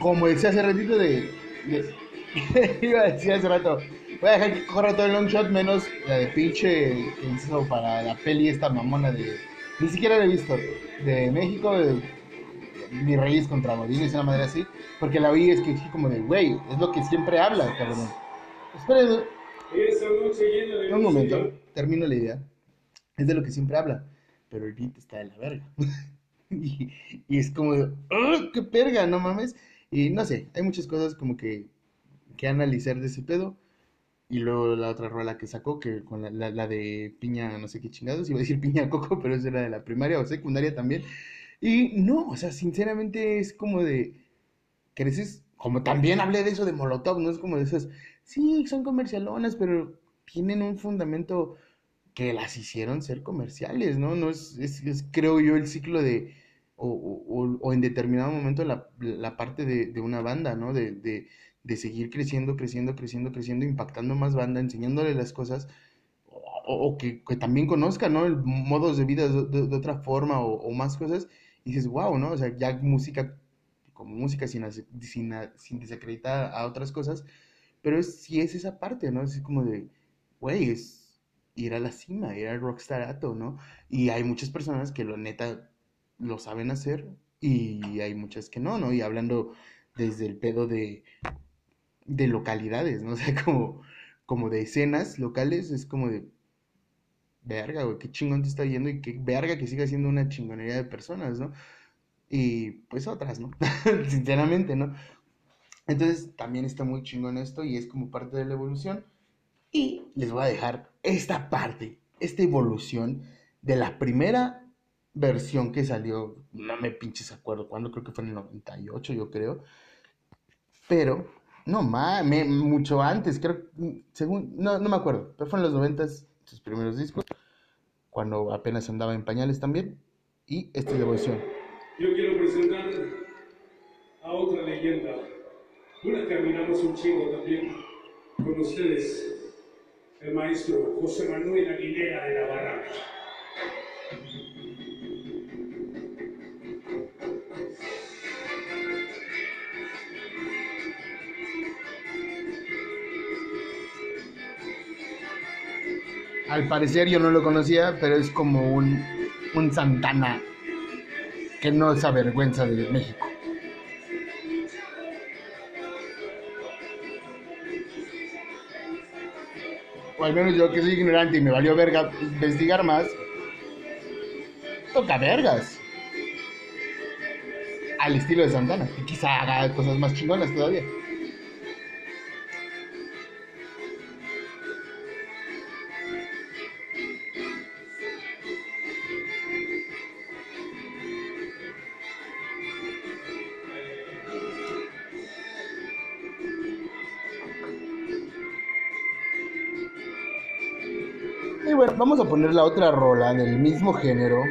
Como decía hace ratito de... de- [LAUGHS] iba a decir hace rato, voy a dejar que corra todo el long shot menos la de pinche que hizo para la peli esta mamona de... Ni siquiera la he visto. De México, Mi Reyes contra Godines, una madre así. Porque la vi es que dije como de, güey, es lo que siempre habla, cabrón. Esperen un momento, termino la idea. Es de lo que siempre habla, pero el beat está de la verga. [LAUGHS] y, y es como de, ¡ah, qué verga! No mames. Y no sé, hay muchas cosas como que, que analizar de ese pedo. Y luego la otra rola que sacó, que con la, la- la de piña, no sé qué chingados, iba a decir piña coco, [LAUGHS] pero esa era de la primaria o secundaria también. Y no, o sea, sinceramente es como de, creces, como también hablé de eso de Molotov, ¿no? Es como de esas, sí, son comercialonas, pero tienen un fundamento que las hicieron ser comerciales, ¿no? No es, es, creo yo, el ciclo de, o, o- o en determinado momento la, la parte de, de una banda, ¿no? De, de, de seguir creciendo, creciendo, creciendo, creciendo, impactando más banda, enseñándole las cosas, o, que, que también conozcan, ¿no? El modos de vida de, otra forma o más cosas, dices, wow, ¿no? O sea, ya música, como música sin, desacreditar a otras cosas, pero sí es esa parte, ¿no? Es como de, güey, es ir a la cima, ir al rockstarato, ¿no? Y hay muchas personas que lo neta lo saben hacer y hay muchas que no, ¿no? Y hablando desde el pedo de, de localidades, ¿no? [LAUGHS] O sea, como, como de escenas locales, es como de, verga, güey, qué chingón te está yendo y qué verga que siga siendo una chingonería de personas, ¿no? Y pues otras, ¿no? [LAUGHS] Sinceramente, ¿no? Entonces también está muy chingón esto y es como parte de la evolución. Y les voy a dejar esta parte, esta evolución de la primera versión que salió, no me pinches acuerdo cuándo, creo que fue en el 98, yo creo. Pero, no mames, mucho antes, creo, según, no, no me acuerdo, pero fue en los 90 sus primeros discos, cuando apenas andaba en pañales también. Y esta es la evolución. Yo quiero presentar a otra leyenda. Una que admiramos un chingo también. Con ustedes, el maestro José Manuel Aguilera de la Barraca. Al parecer yo no lo conocía, pero es como un, un Santana que no se avergüenza de México. O al menos yo que soy ignorante y me valió verga investigar más, toca vergas. Al estilo de Santana, que quizá haga cosas más chingonas todavía. Poner la otra rola del mismo género.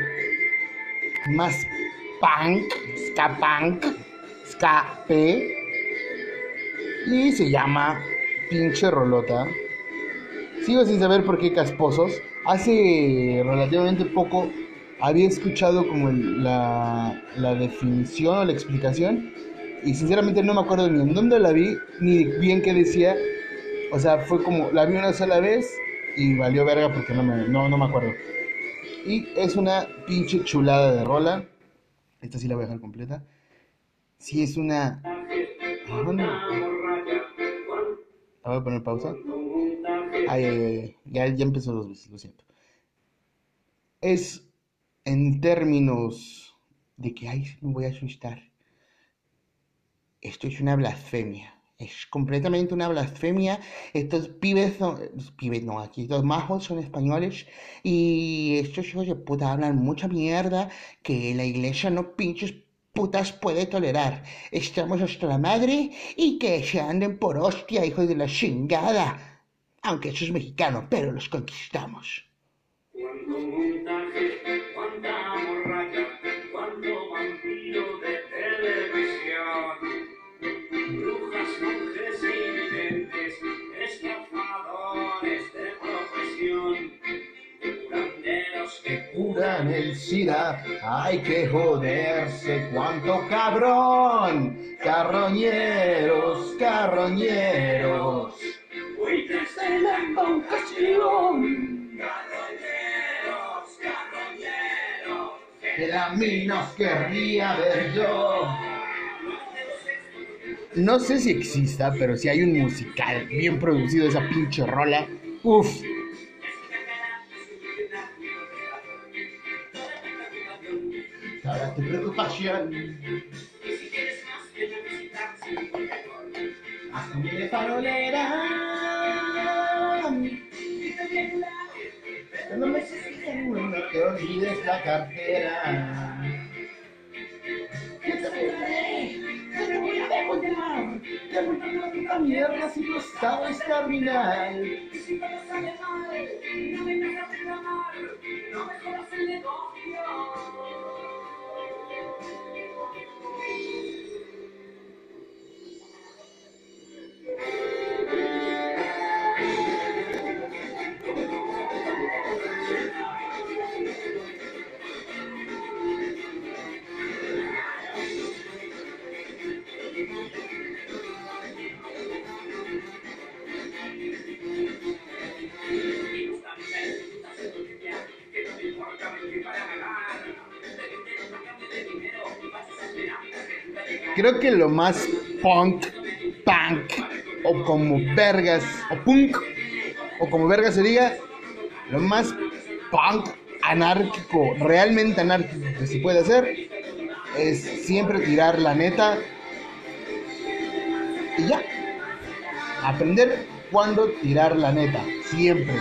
Más punk, ska punk, ska P. Y se llama Pinche Rolota. Sigo sin saber por qué casposos. hace relativamente poco había escuchado como la, la definición o la explicación y sinceramente no me acuerdo ni en dónde la vi ni bien qué decía. O sea, fue como, la vi una sola vez y valió verga porque no me, no, no me acuerdo. Y es una pinche chulada de rola. Esta sí la voy a dejar completa. Sí es una... La voy a poner pausa. Ay, ay, ay, Ya, ya empezó dos veces, lo siento. Es en términos de que, ay, me voy a asustar. Esto es una blasfemia. Es completamente una blasfemia. Estos pibes son. Pibes no, aquí estos majos son españoles. Y estos hijos de puta hablan mucha mierda que la iglesia no pinches putas puede tolerar. Estamos hasta la madre y que se anden por hostia, hijos de la chingada. Aunque eso es mexicano, pero los conquistamos. Que curan el SIDA, hay que joderse, cuánto cabrón, carroñeros, carroñeros, buitres de la invocación. Carroñeros, carroñeros, que a mí nos querría ver yo. No sé si exista, pero si hay un musical bien producido esa pinche rola, uff. Ahora tu preocupación. Tu de farolera. No me no te olvides la cartera. ¿Qué te voy a Te a devolver. Te voy a dar puta mierda si tu estado es terminal. Si sale mal, no vengas a reclamar, no mejoras el negocio. Creo que lo más punk, punk, o como vergas, o punk, o como vergas se diga, lo más punk anárquico, realmente anárquico que se puede hacer, es siempre tirar la neta y ya. Aprender cuándo tirar la neta, siempre.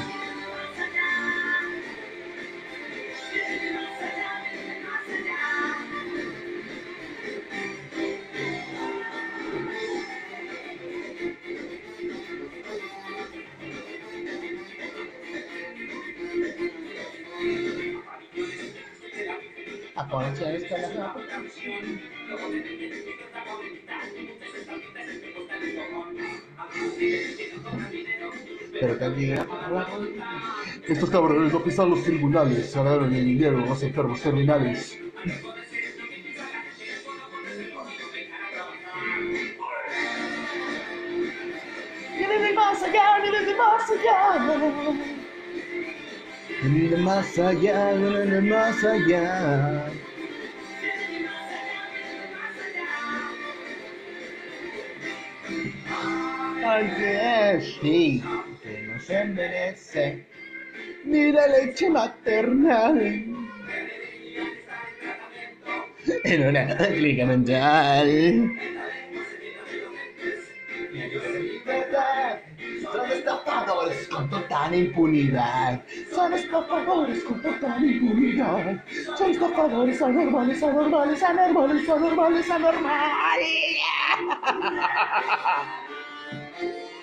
También Estos cabrones no pisan los tribunales, se agarran el dinero, los enfermos terminales. De más allá, de más allá. De más allá, de más allá. Sí, que no se merece ni la leche maternal. En una clínica mental. Son estafadores con total impunidad. Son estafadores con total impunidad. Son estafadores anormales, anormales, anormales, anormales, anormales. ¿Y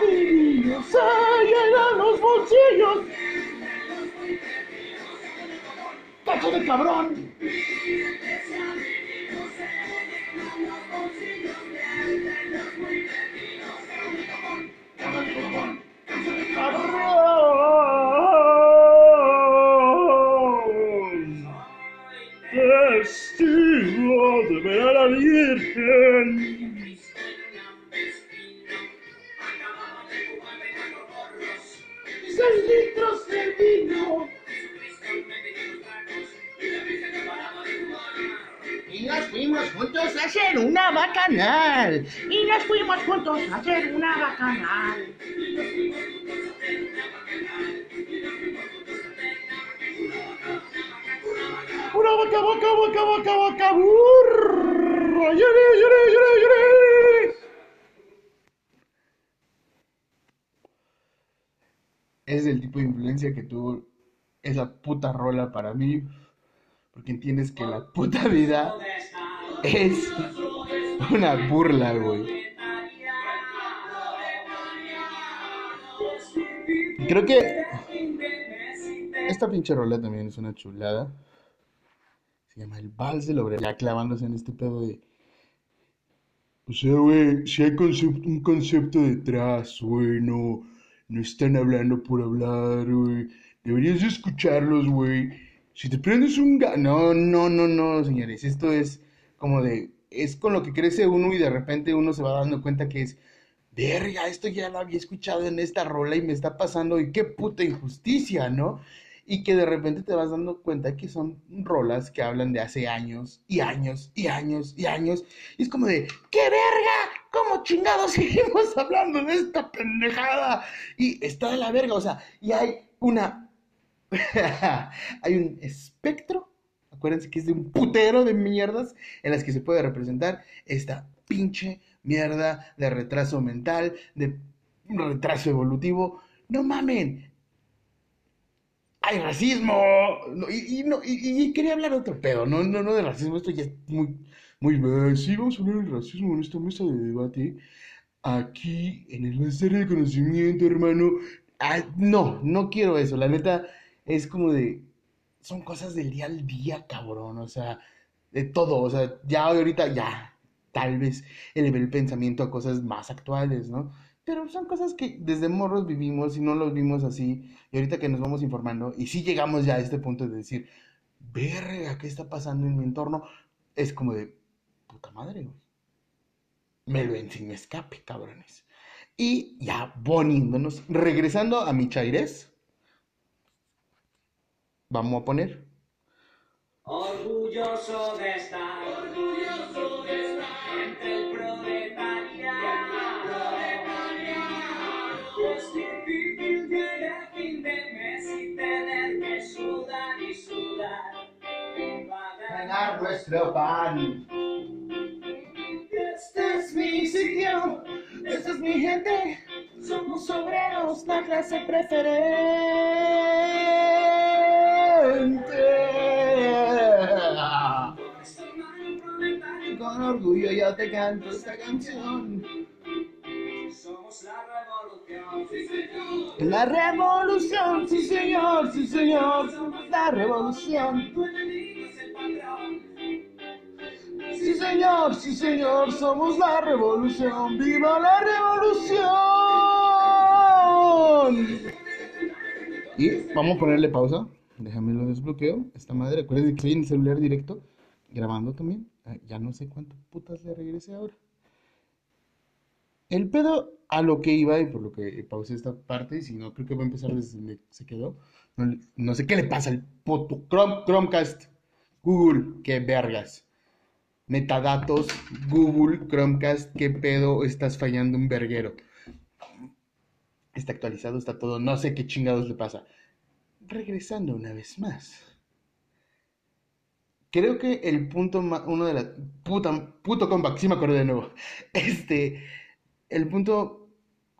divinos, se llenan los bolsillos. ¡Cacho de! ¡Cabrón! Y nos fuimos juntos a hacer una bacanal. Una vaca, vaca, vaca, vaca, vaca, burro. ¡Yere, yere, yere, yere! Es el tipo de influencia que tuvo esa puta rola para mí. Porque entiendes que la puta vida es [LAUGHS] una burla, güey. Creo que esta pinche rola también es una chulada. Se llama El Vals del Obrero. Ya clavándose en este pedo de. O sea, güey, si hay un concepto detrás, güey, no, no están hablando por hablar, güey. Deberías de escucharlos, güey. Si te prendes un. No, no, no, no, señores. Esto es como de... Es con lo que crece uno y de repente uno se va dando cuenta que es... Verga, esto ya lo había escuchado en esta rola y me está pasando y qué puta injusticia, ¿no? Y que de repente te vas dando cuenta que son rolas que hablan de hace años y años y años y años. Y es como de, ¡qué verga! ¿Cómo chingados [LAUGHS] seguimos hablando de esta pendejada? Y está de la verga, o sea, y hay una... [LAUGHS] hay un espectro, acuérdense que es de un putero de mierdas en las que se puede representar esta pinche mierda de retraso mental, de retraso evolutivo. No mamen, hay racismo. Y, no, y, quería hablar otro pedo, no, no, no de racismo, esto ya es muy, muy... eh, Sí, vamos a hablar del racismo en esta mesa de debate. Aquí, en el máster de conocimiento, hermano. No, no quiero eso, la neta es como de... Son cosas del día al día, cabrón, o sea, de todo, o sea, ya ahorita, ya, tal vez eleve el pensamiento a cosas más actuales, ¿no? Pero son cosas que desde morros vivimos y no los vimos así. Y ahorita que nos vamos informando, y sí llegamos ya a este punto de decir, verga, ¿qué está pasando en mi entorno? Es como de, puta madre, güey. Me lo enseñó escape, cabrones. Y ya poniéndonos, regresando a mi chaires, vamos a poner. Orgulloso de estar, orgulloso de estar entre el proletariado. Es difícil llegar a fin de mes y tener que sudar y sudar. Para ganar nuestro pan. Este es mi sitio, esta es mi gente. Somos obreros, la clase preferente. Con orgullo yo te canto esta canción. Somos la revolución, sí señor. La revolución, sí señor, sí señor, somos la revolución. Sí señor, sí señor, somos la revolución. ¡Viva la revolución! Y vamos a ponerle pausa. Déjame lo desbloqueo. Esta madre, acuérdense que estoy en el celular directo, grabando también. Ah, Ya no sé cuánto putas le regrese ahora. El pedo a lo que iba y por lo que pausé esta parte, y si no, creo que va a empezar desde donde se quedó. No sé qué le pasa al puto Chrome, Chromecast. Google, qué vergas. Metadatos, Google, Chromecast, qué pedo, estás fallando un verguero. Está actualizado, está todo, no sé qué chingados le pasa. Regresando una vez más. Creo que el punto, ma- uno de las... Puta, puto sí me acordé de nuevo. [LAUGHS] Este, el punto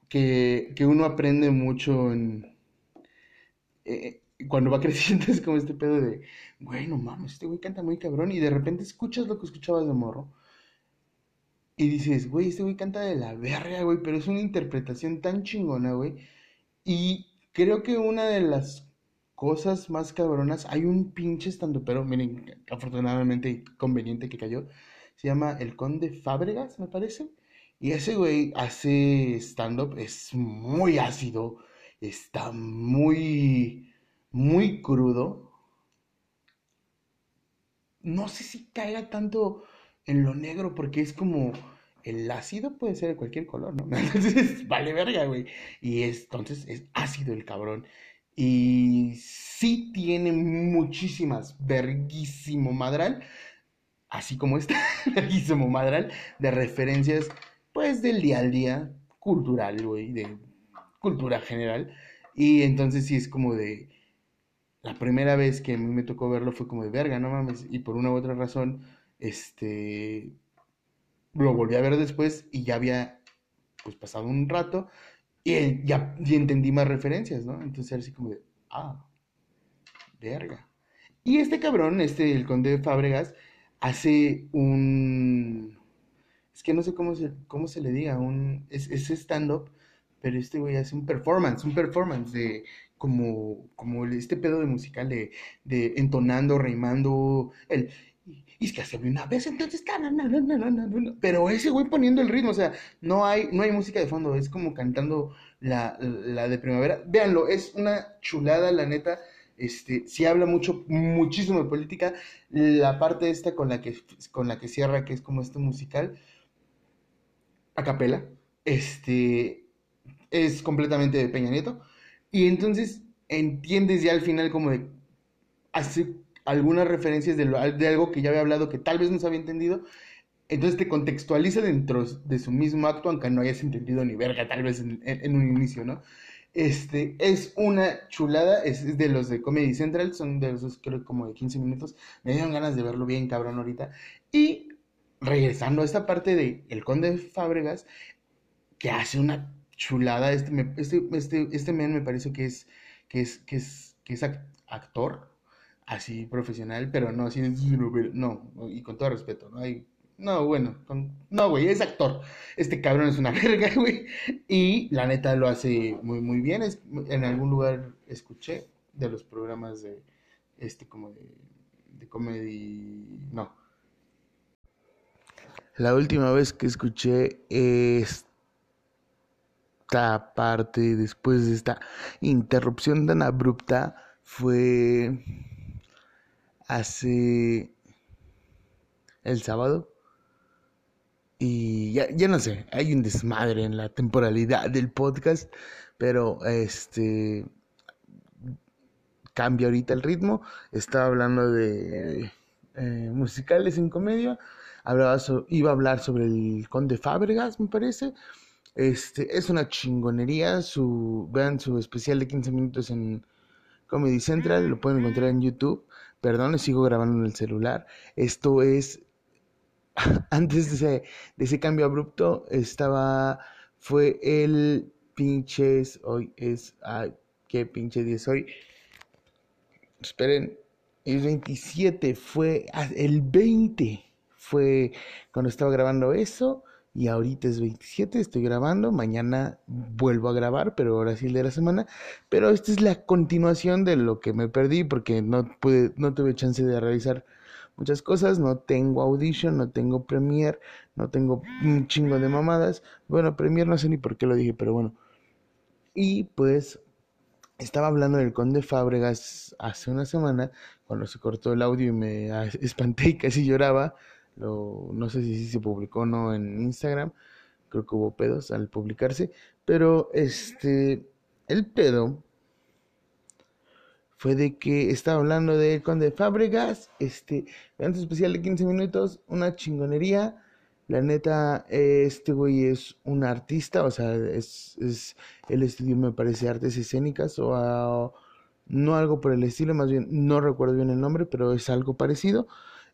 que, que uno aprende mucho en... eh, cuando va [LAUGHS] creciendo es como este pedo de, güey, no mames, este güey canta muy cabrón y de repente escuchas lo que escuchabas de morro Y dices, güey, este güey canta de la verga, güey, pero es una interpretación tan chingona, güey. Y creo que una de las cosas más cabronas, hay un pinche estando, pero miren, afortunadamente conveniente que cayó, se llama El Conde Fábregas, me parece. Y ese güey hace stand-up, es muy ácido, está muy, muy crudo. No sé si caiga tanto en lo negro porque es como el ácido puede ser de cualquier color, ¿no? [LAUGHS] Entonces, vale verga, güey. Y es, entonces es ácido el cabrón. Y sí tiene muchísimas, verguísimo madral, así como está, [LAUGHS] verguísimo madral, de referencias, pues, del día al día, cultural, güey, de cultura general. Y entonces sí es como de, la primera vez que a mí me tocó verlo fue como de verga, no mames, y por una u otra razón, este, lo volví a ver después y ya había, pues, pasado un rato y ya y entendí más referencias, ¿no? Entonces era así como de, ah, verga. Y este cabrón, este, el conde de Fábregas, hace un, es que no sé cómo se, cómo se le diga, un, es, es stand-up, pero este güey hace un performance, un performance de como, como este pedo de musical de, de entonando, rimando, el, y es que hace una vez, entonces, pero ese güey poniendo el ritmo, o sea, no hay, no hay música de fondo, es como cantando la, la de primavera. Véanlo, es una chulada, la neta. Este, sí habla mucho, muchísimo de política. La parte esta con la que, con la que cierra, que es como este musical, a capela, este, es completamente de Peña Nieto. Y entonces entiendes ya al final como de, algunas referencias de, algo que ya había hablado que tal vez no se había entendido. Entonces te contextualiza dentro de su mismo acto, aunque no hayas entendido ni verga, tal vez en, un inicio, ¿no? Este, es una chulada, es, de los de Comedy Central, son de esos creo como de 15 minutos. Me dieron ganas de verlo bien cabrón ahorita. Y regresando a esta parte de El Conde Fábregas, que hace una chulada, este, este, este, este men me parece que es, que es, que es, que es ac- actor, así profesional, pero no así, no, y con todo respeto, no hay, no, bueno, con- no, güey, es actor, este cabrón es una [LAUGHS] verga, güey, y la neta lo hace muy, muy bien, es, en algún lugar escuché de los programas de, este, como de, de comedy, no. La última vez que escuché esta parte, después de esta interrupción tan abrupta, fue hace el sábado. Y ya, ya no sé, hay un desmadre en la temporalidad del podcast, pero este cambia ahorita el ritmo. Estaba hablando de eh, musicales en comedia. Hablaba iba a hablar sobre el Conde Fábregas, me parece. Este, es una chingonería. Su, vean su especial de 15 minutos en Comedy Central. Lo pueden encontrar en YouTube. Perdón, les sigo grabando en el celular. Esto es. [LAUGHS] Antes de ese, cambio abrupto, estaba. Fue el pinches. Hoy es. Ay, qué pinche día es hoy. Esperen. El 27 fue. ah, El 20 fue cuando estaba grabando eso. Y ahorita es 27, estoy grabando. Mañana vuelvo a grabar, pero ahora sí el de la semana. Pero esta es la continuación de lo que me perdí porque no pude, no tuve chance de realizar muchas cosas. No tengo Audition, no tengo Premiere, no tengo un chingo de mamadas. Bueno, Premiere no sé ni por qué lo dije, pero bueno. Y pues estaba hablando del Conde Fábregas hace una semana, cuando se cortó el audio y me [LAUGHS] espanté y casi lloraba. Lo, no sé si se publicó o no en Instagram. Creo que hubo pedos al publicarse. Pero este, el pedo fue de que estaba hablando del Conde Fábregas. Este, vean su especial de 15 minutos, una chingonería. La neta, este güey es un artista, o sea, es, es él estudió, me parece, artes escénicas o ah, no algo por el estilo, más bien no recuerdo bien el nombre, pero es algo parecido.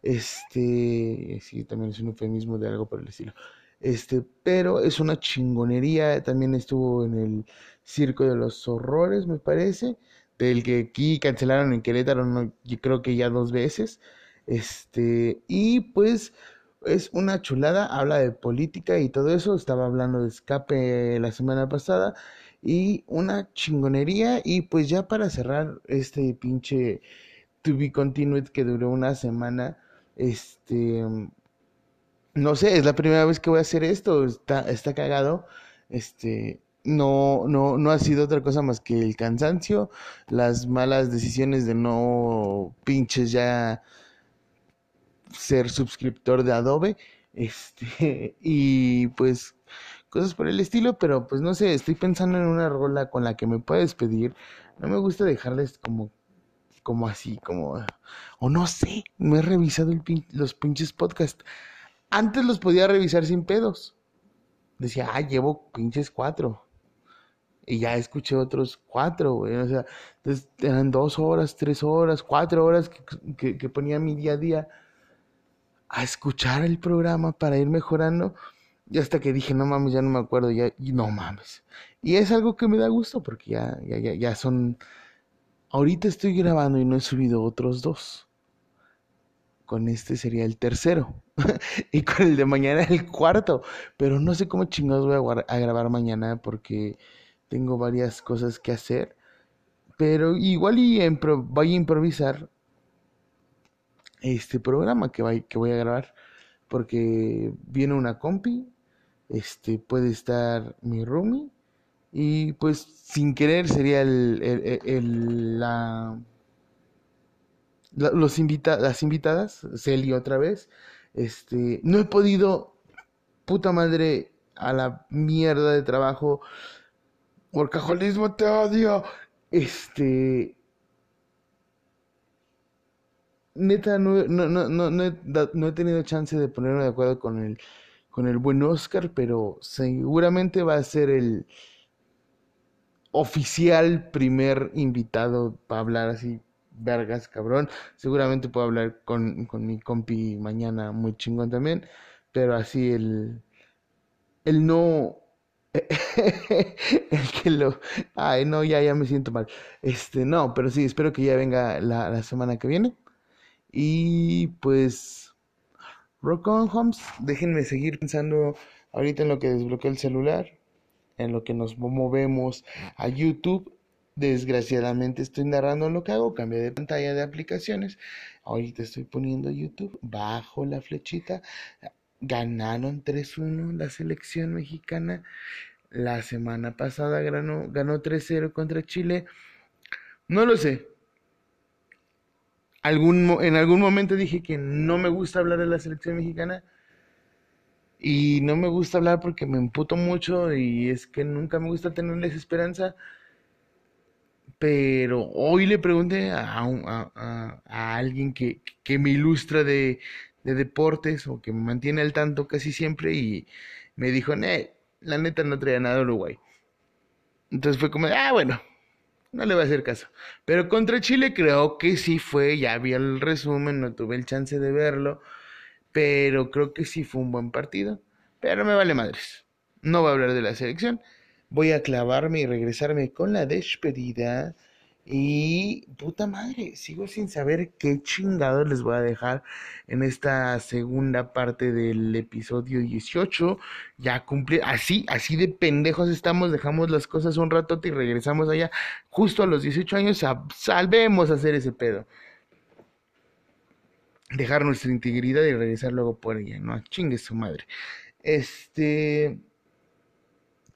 Este, sí, también es un eufemismo de algo por el estilo. Este, pero es una chingonería, también estuvo en el Circo de los Horrores, me parece, del que aquí cancelaron en Querétaro, no, yo creo que ya dos veces. Este, y pues Es una chulada, habla de política y todo eso. Estaba hablando de escape la semana pasada. Y una chingonería. Y pues ya para cerrar este pinche To Be Continued que duró una semana. Este. No sé, es la primera vez que voy a hacer esto. Está, está cagado. Este. No, no, no ha sido otra cosa más que el cansancio, las malas decisiones de no pinches ya ser suscriptor de Adobe, este, [LAUGHS] y pues cosas por el estilo, pero pues no sé, estoy pensando en una rola con la que me puedes pedir. No me gusta dejarles como como así, como o no sé, no he revisado los pinches podcasts. Antes los podía revisar sin pedos. Decía, ah, llevo pinches cuatro. Y ya escuché otros cuatro, güey. O sea, entonces eran dos horas, tres horas, cuatro horas que, que, que ponía mi día a día a escuchar el programa para ir mejorando. Y hasta que dije, no mames, ya no me acuerdo, ya, y no mames. Y es algo que me da gusto porque ya, ya, ya, ya son. Ahorita estoy grabando y no he subido otros dos. Con este sería el tercero. [LAUGHS] y con el de mañana el cuarto. Pero no sé cómo chingados voy a, grabar mañana porque tengo varias cosas que hacer. Pero igual y voy a improvisar este programa que, que voy a grabar. Porque viene una compi. Este puede estar mi roomie. Y pues sin querer sería el, el- la, los las invitadas, Celi otra vez. Este, no he podido, puta madre, a la mierda de trabajo. Workaholismo te odio. Este, neta, no, no, no, no, he, no he tenido chance de ponerme de acuerdo con el, con el buen Oscar, pero seguramente va a ser el oficial primer invitado para hablar así, vergas, cabrón. Seguramente puedo hablar con, con mi compi mañana muy chingón también, pero así el, el no, [LAUGHS] el que lo, ay, no, ya, ya me siento mal. Este, no, pero sí, espero que ya venga la, la semana que viene. Y pues, Rock on Homes, déjenme seguir pensando ahorita en lo que desbloqueé el celular, en lo que nos movemos a YouTube. Desgraciadamente estoy narrando lo que hago, cambio de pantalla de aplicaciones. Ahorita estoy poniendo YouTube, bajo la flechita. Ganaron 3-1 la selección mexicana. La semana pasada ganó, ganó 3-0 contra Chile. No lo sé. En algún momento dije que no me gusta hablar de la selección mexicana. Y no me gusta hablar porque me emputo mucho y es que nunca me gusta tenerles esperanza. Pero hoy le pregunté a, a- a- alguien que, que me ilustra de, de deportes o que me mantiene al tanto casi siempre y me dijo, "Nee, la neta no traía nada a Uruguay. Entonces fue como, de, ah, bueno, no le voy a hacer caso. Pero contra Chile creo que sí fue, ya vi el resumen, no tuve el chance de verlo, pero creo que sí fue un buen partido. Pero me vale madres. No voy a hablar de la selección. Voy a clavarme y regresarme con la despedida. Y puta madre, sigo sin saber qué chingados les voy a dejar en esta segunda parte del episodio 18. Ya cumplí, así, así de pendejos estamos, dejamos las cosas un ratote y regresamos allá. Justo a los 18 años, salvemos a hacer ese pedo. Dejar nuestra integridad y regresar luego por ella, no, chingue su madre. Este,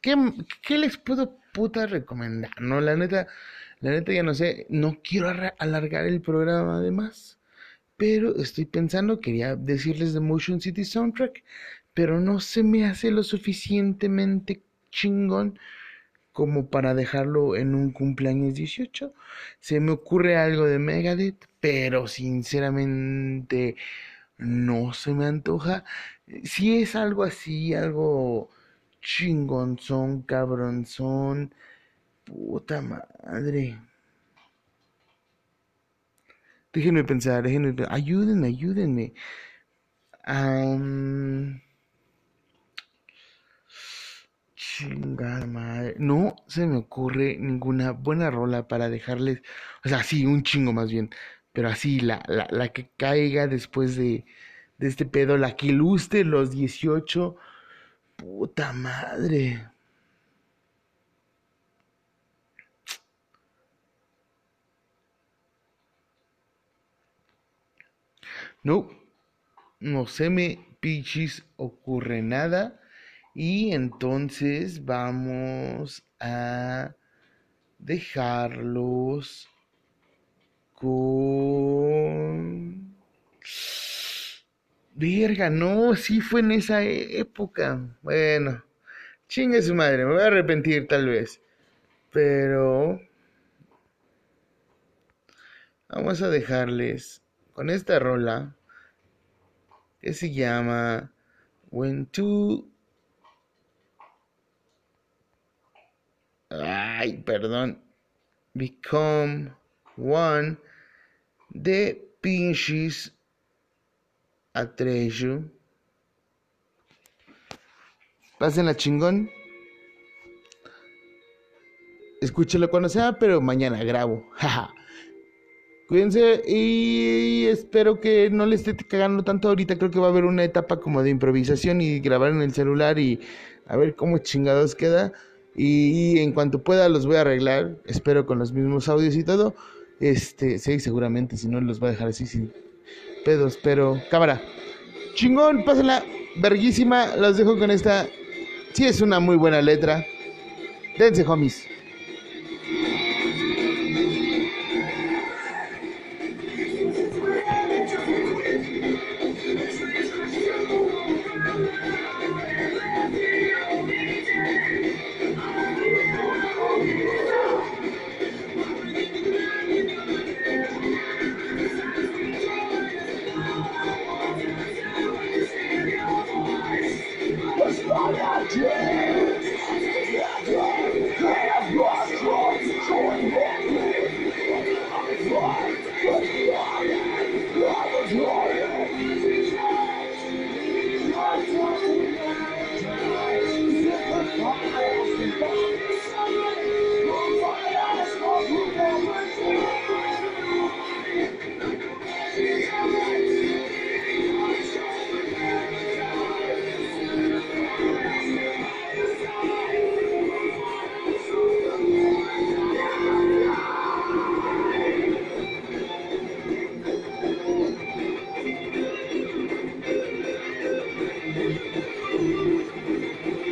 ¿qué, qué les puedo puta recomendar? No, la neta, la neta ya no sé, no quiero alargar el programa además, pero estoy pensando, quería decirles de Motion City Soundtrack, pero no se me hace lo suficientemente chingón como para dejarlo en un cumpleaños 18. Se me ocurre algo de Megadeth, pero sinceramente no se me antoja. Si es algo así, algo chingonzón, cabronzón, puta madre. Déjenme pensar, déjenme pensar. Ayúdenme, ayúdenme. Am, chingada madre. No se me ocurre ninguna buena rola para dejarles. O sea, sí, un chingo más bien. Pero así, la, la, la que caiga después de, de este pedo. La que ilustre los 18. Puta madre. No, no se me pichis ocurre nada. Y entonces vamos a dejarlos con... Verga, no, sí fue en esa época. Bueno, chingue su madre, me voy a arrepentir tal vez. Pero... Vamos a dejarles con esta rola que se llama When Two Ay, perdón. Become One de Pinches Atreyu. Pásenla chingón. Escúchelo cuando sea, pero mañana grabo. [LAUGHS] Jaja. Cuídense y espero que no le esté cagando tanto ahorita. Creo que va a haber una etapa como de improvisación y grabar en el celular y a ver cómo chingados queda. Y, en cuanto pueda los voy a arreglar. Espero con los mismos audios y todo. Este, sí, seguramente, si no los voy a dejar así sin pedos. Pero, cámara. Chingón, pásenla. Verguísima. Los dejo con esta. Sí, es una muy buena letra. Dense, homies.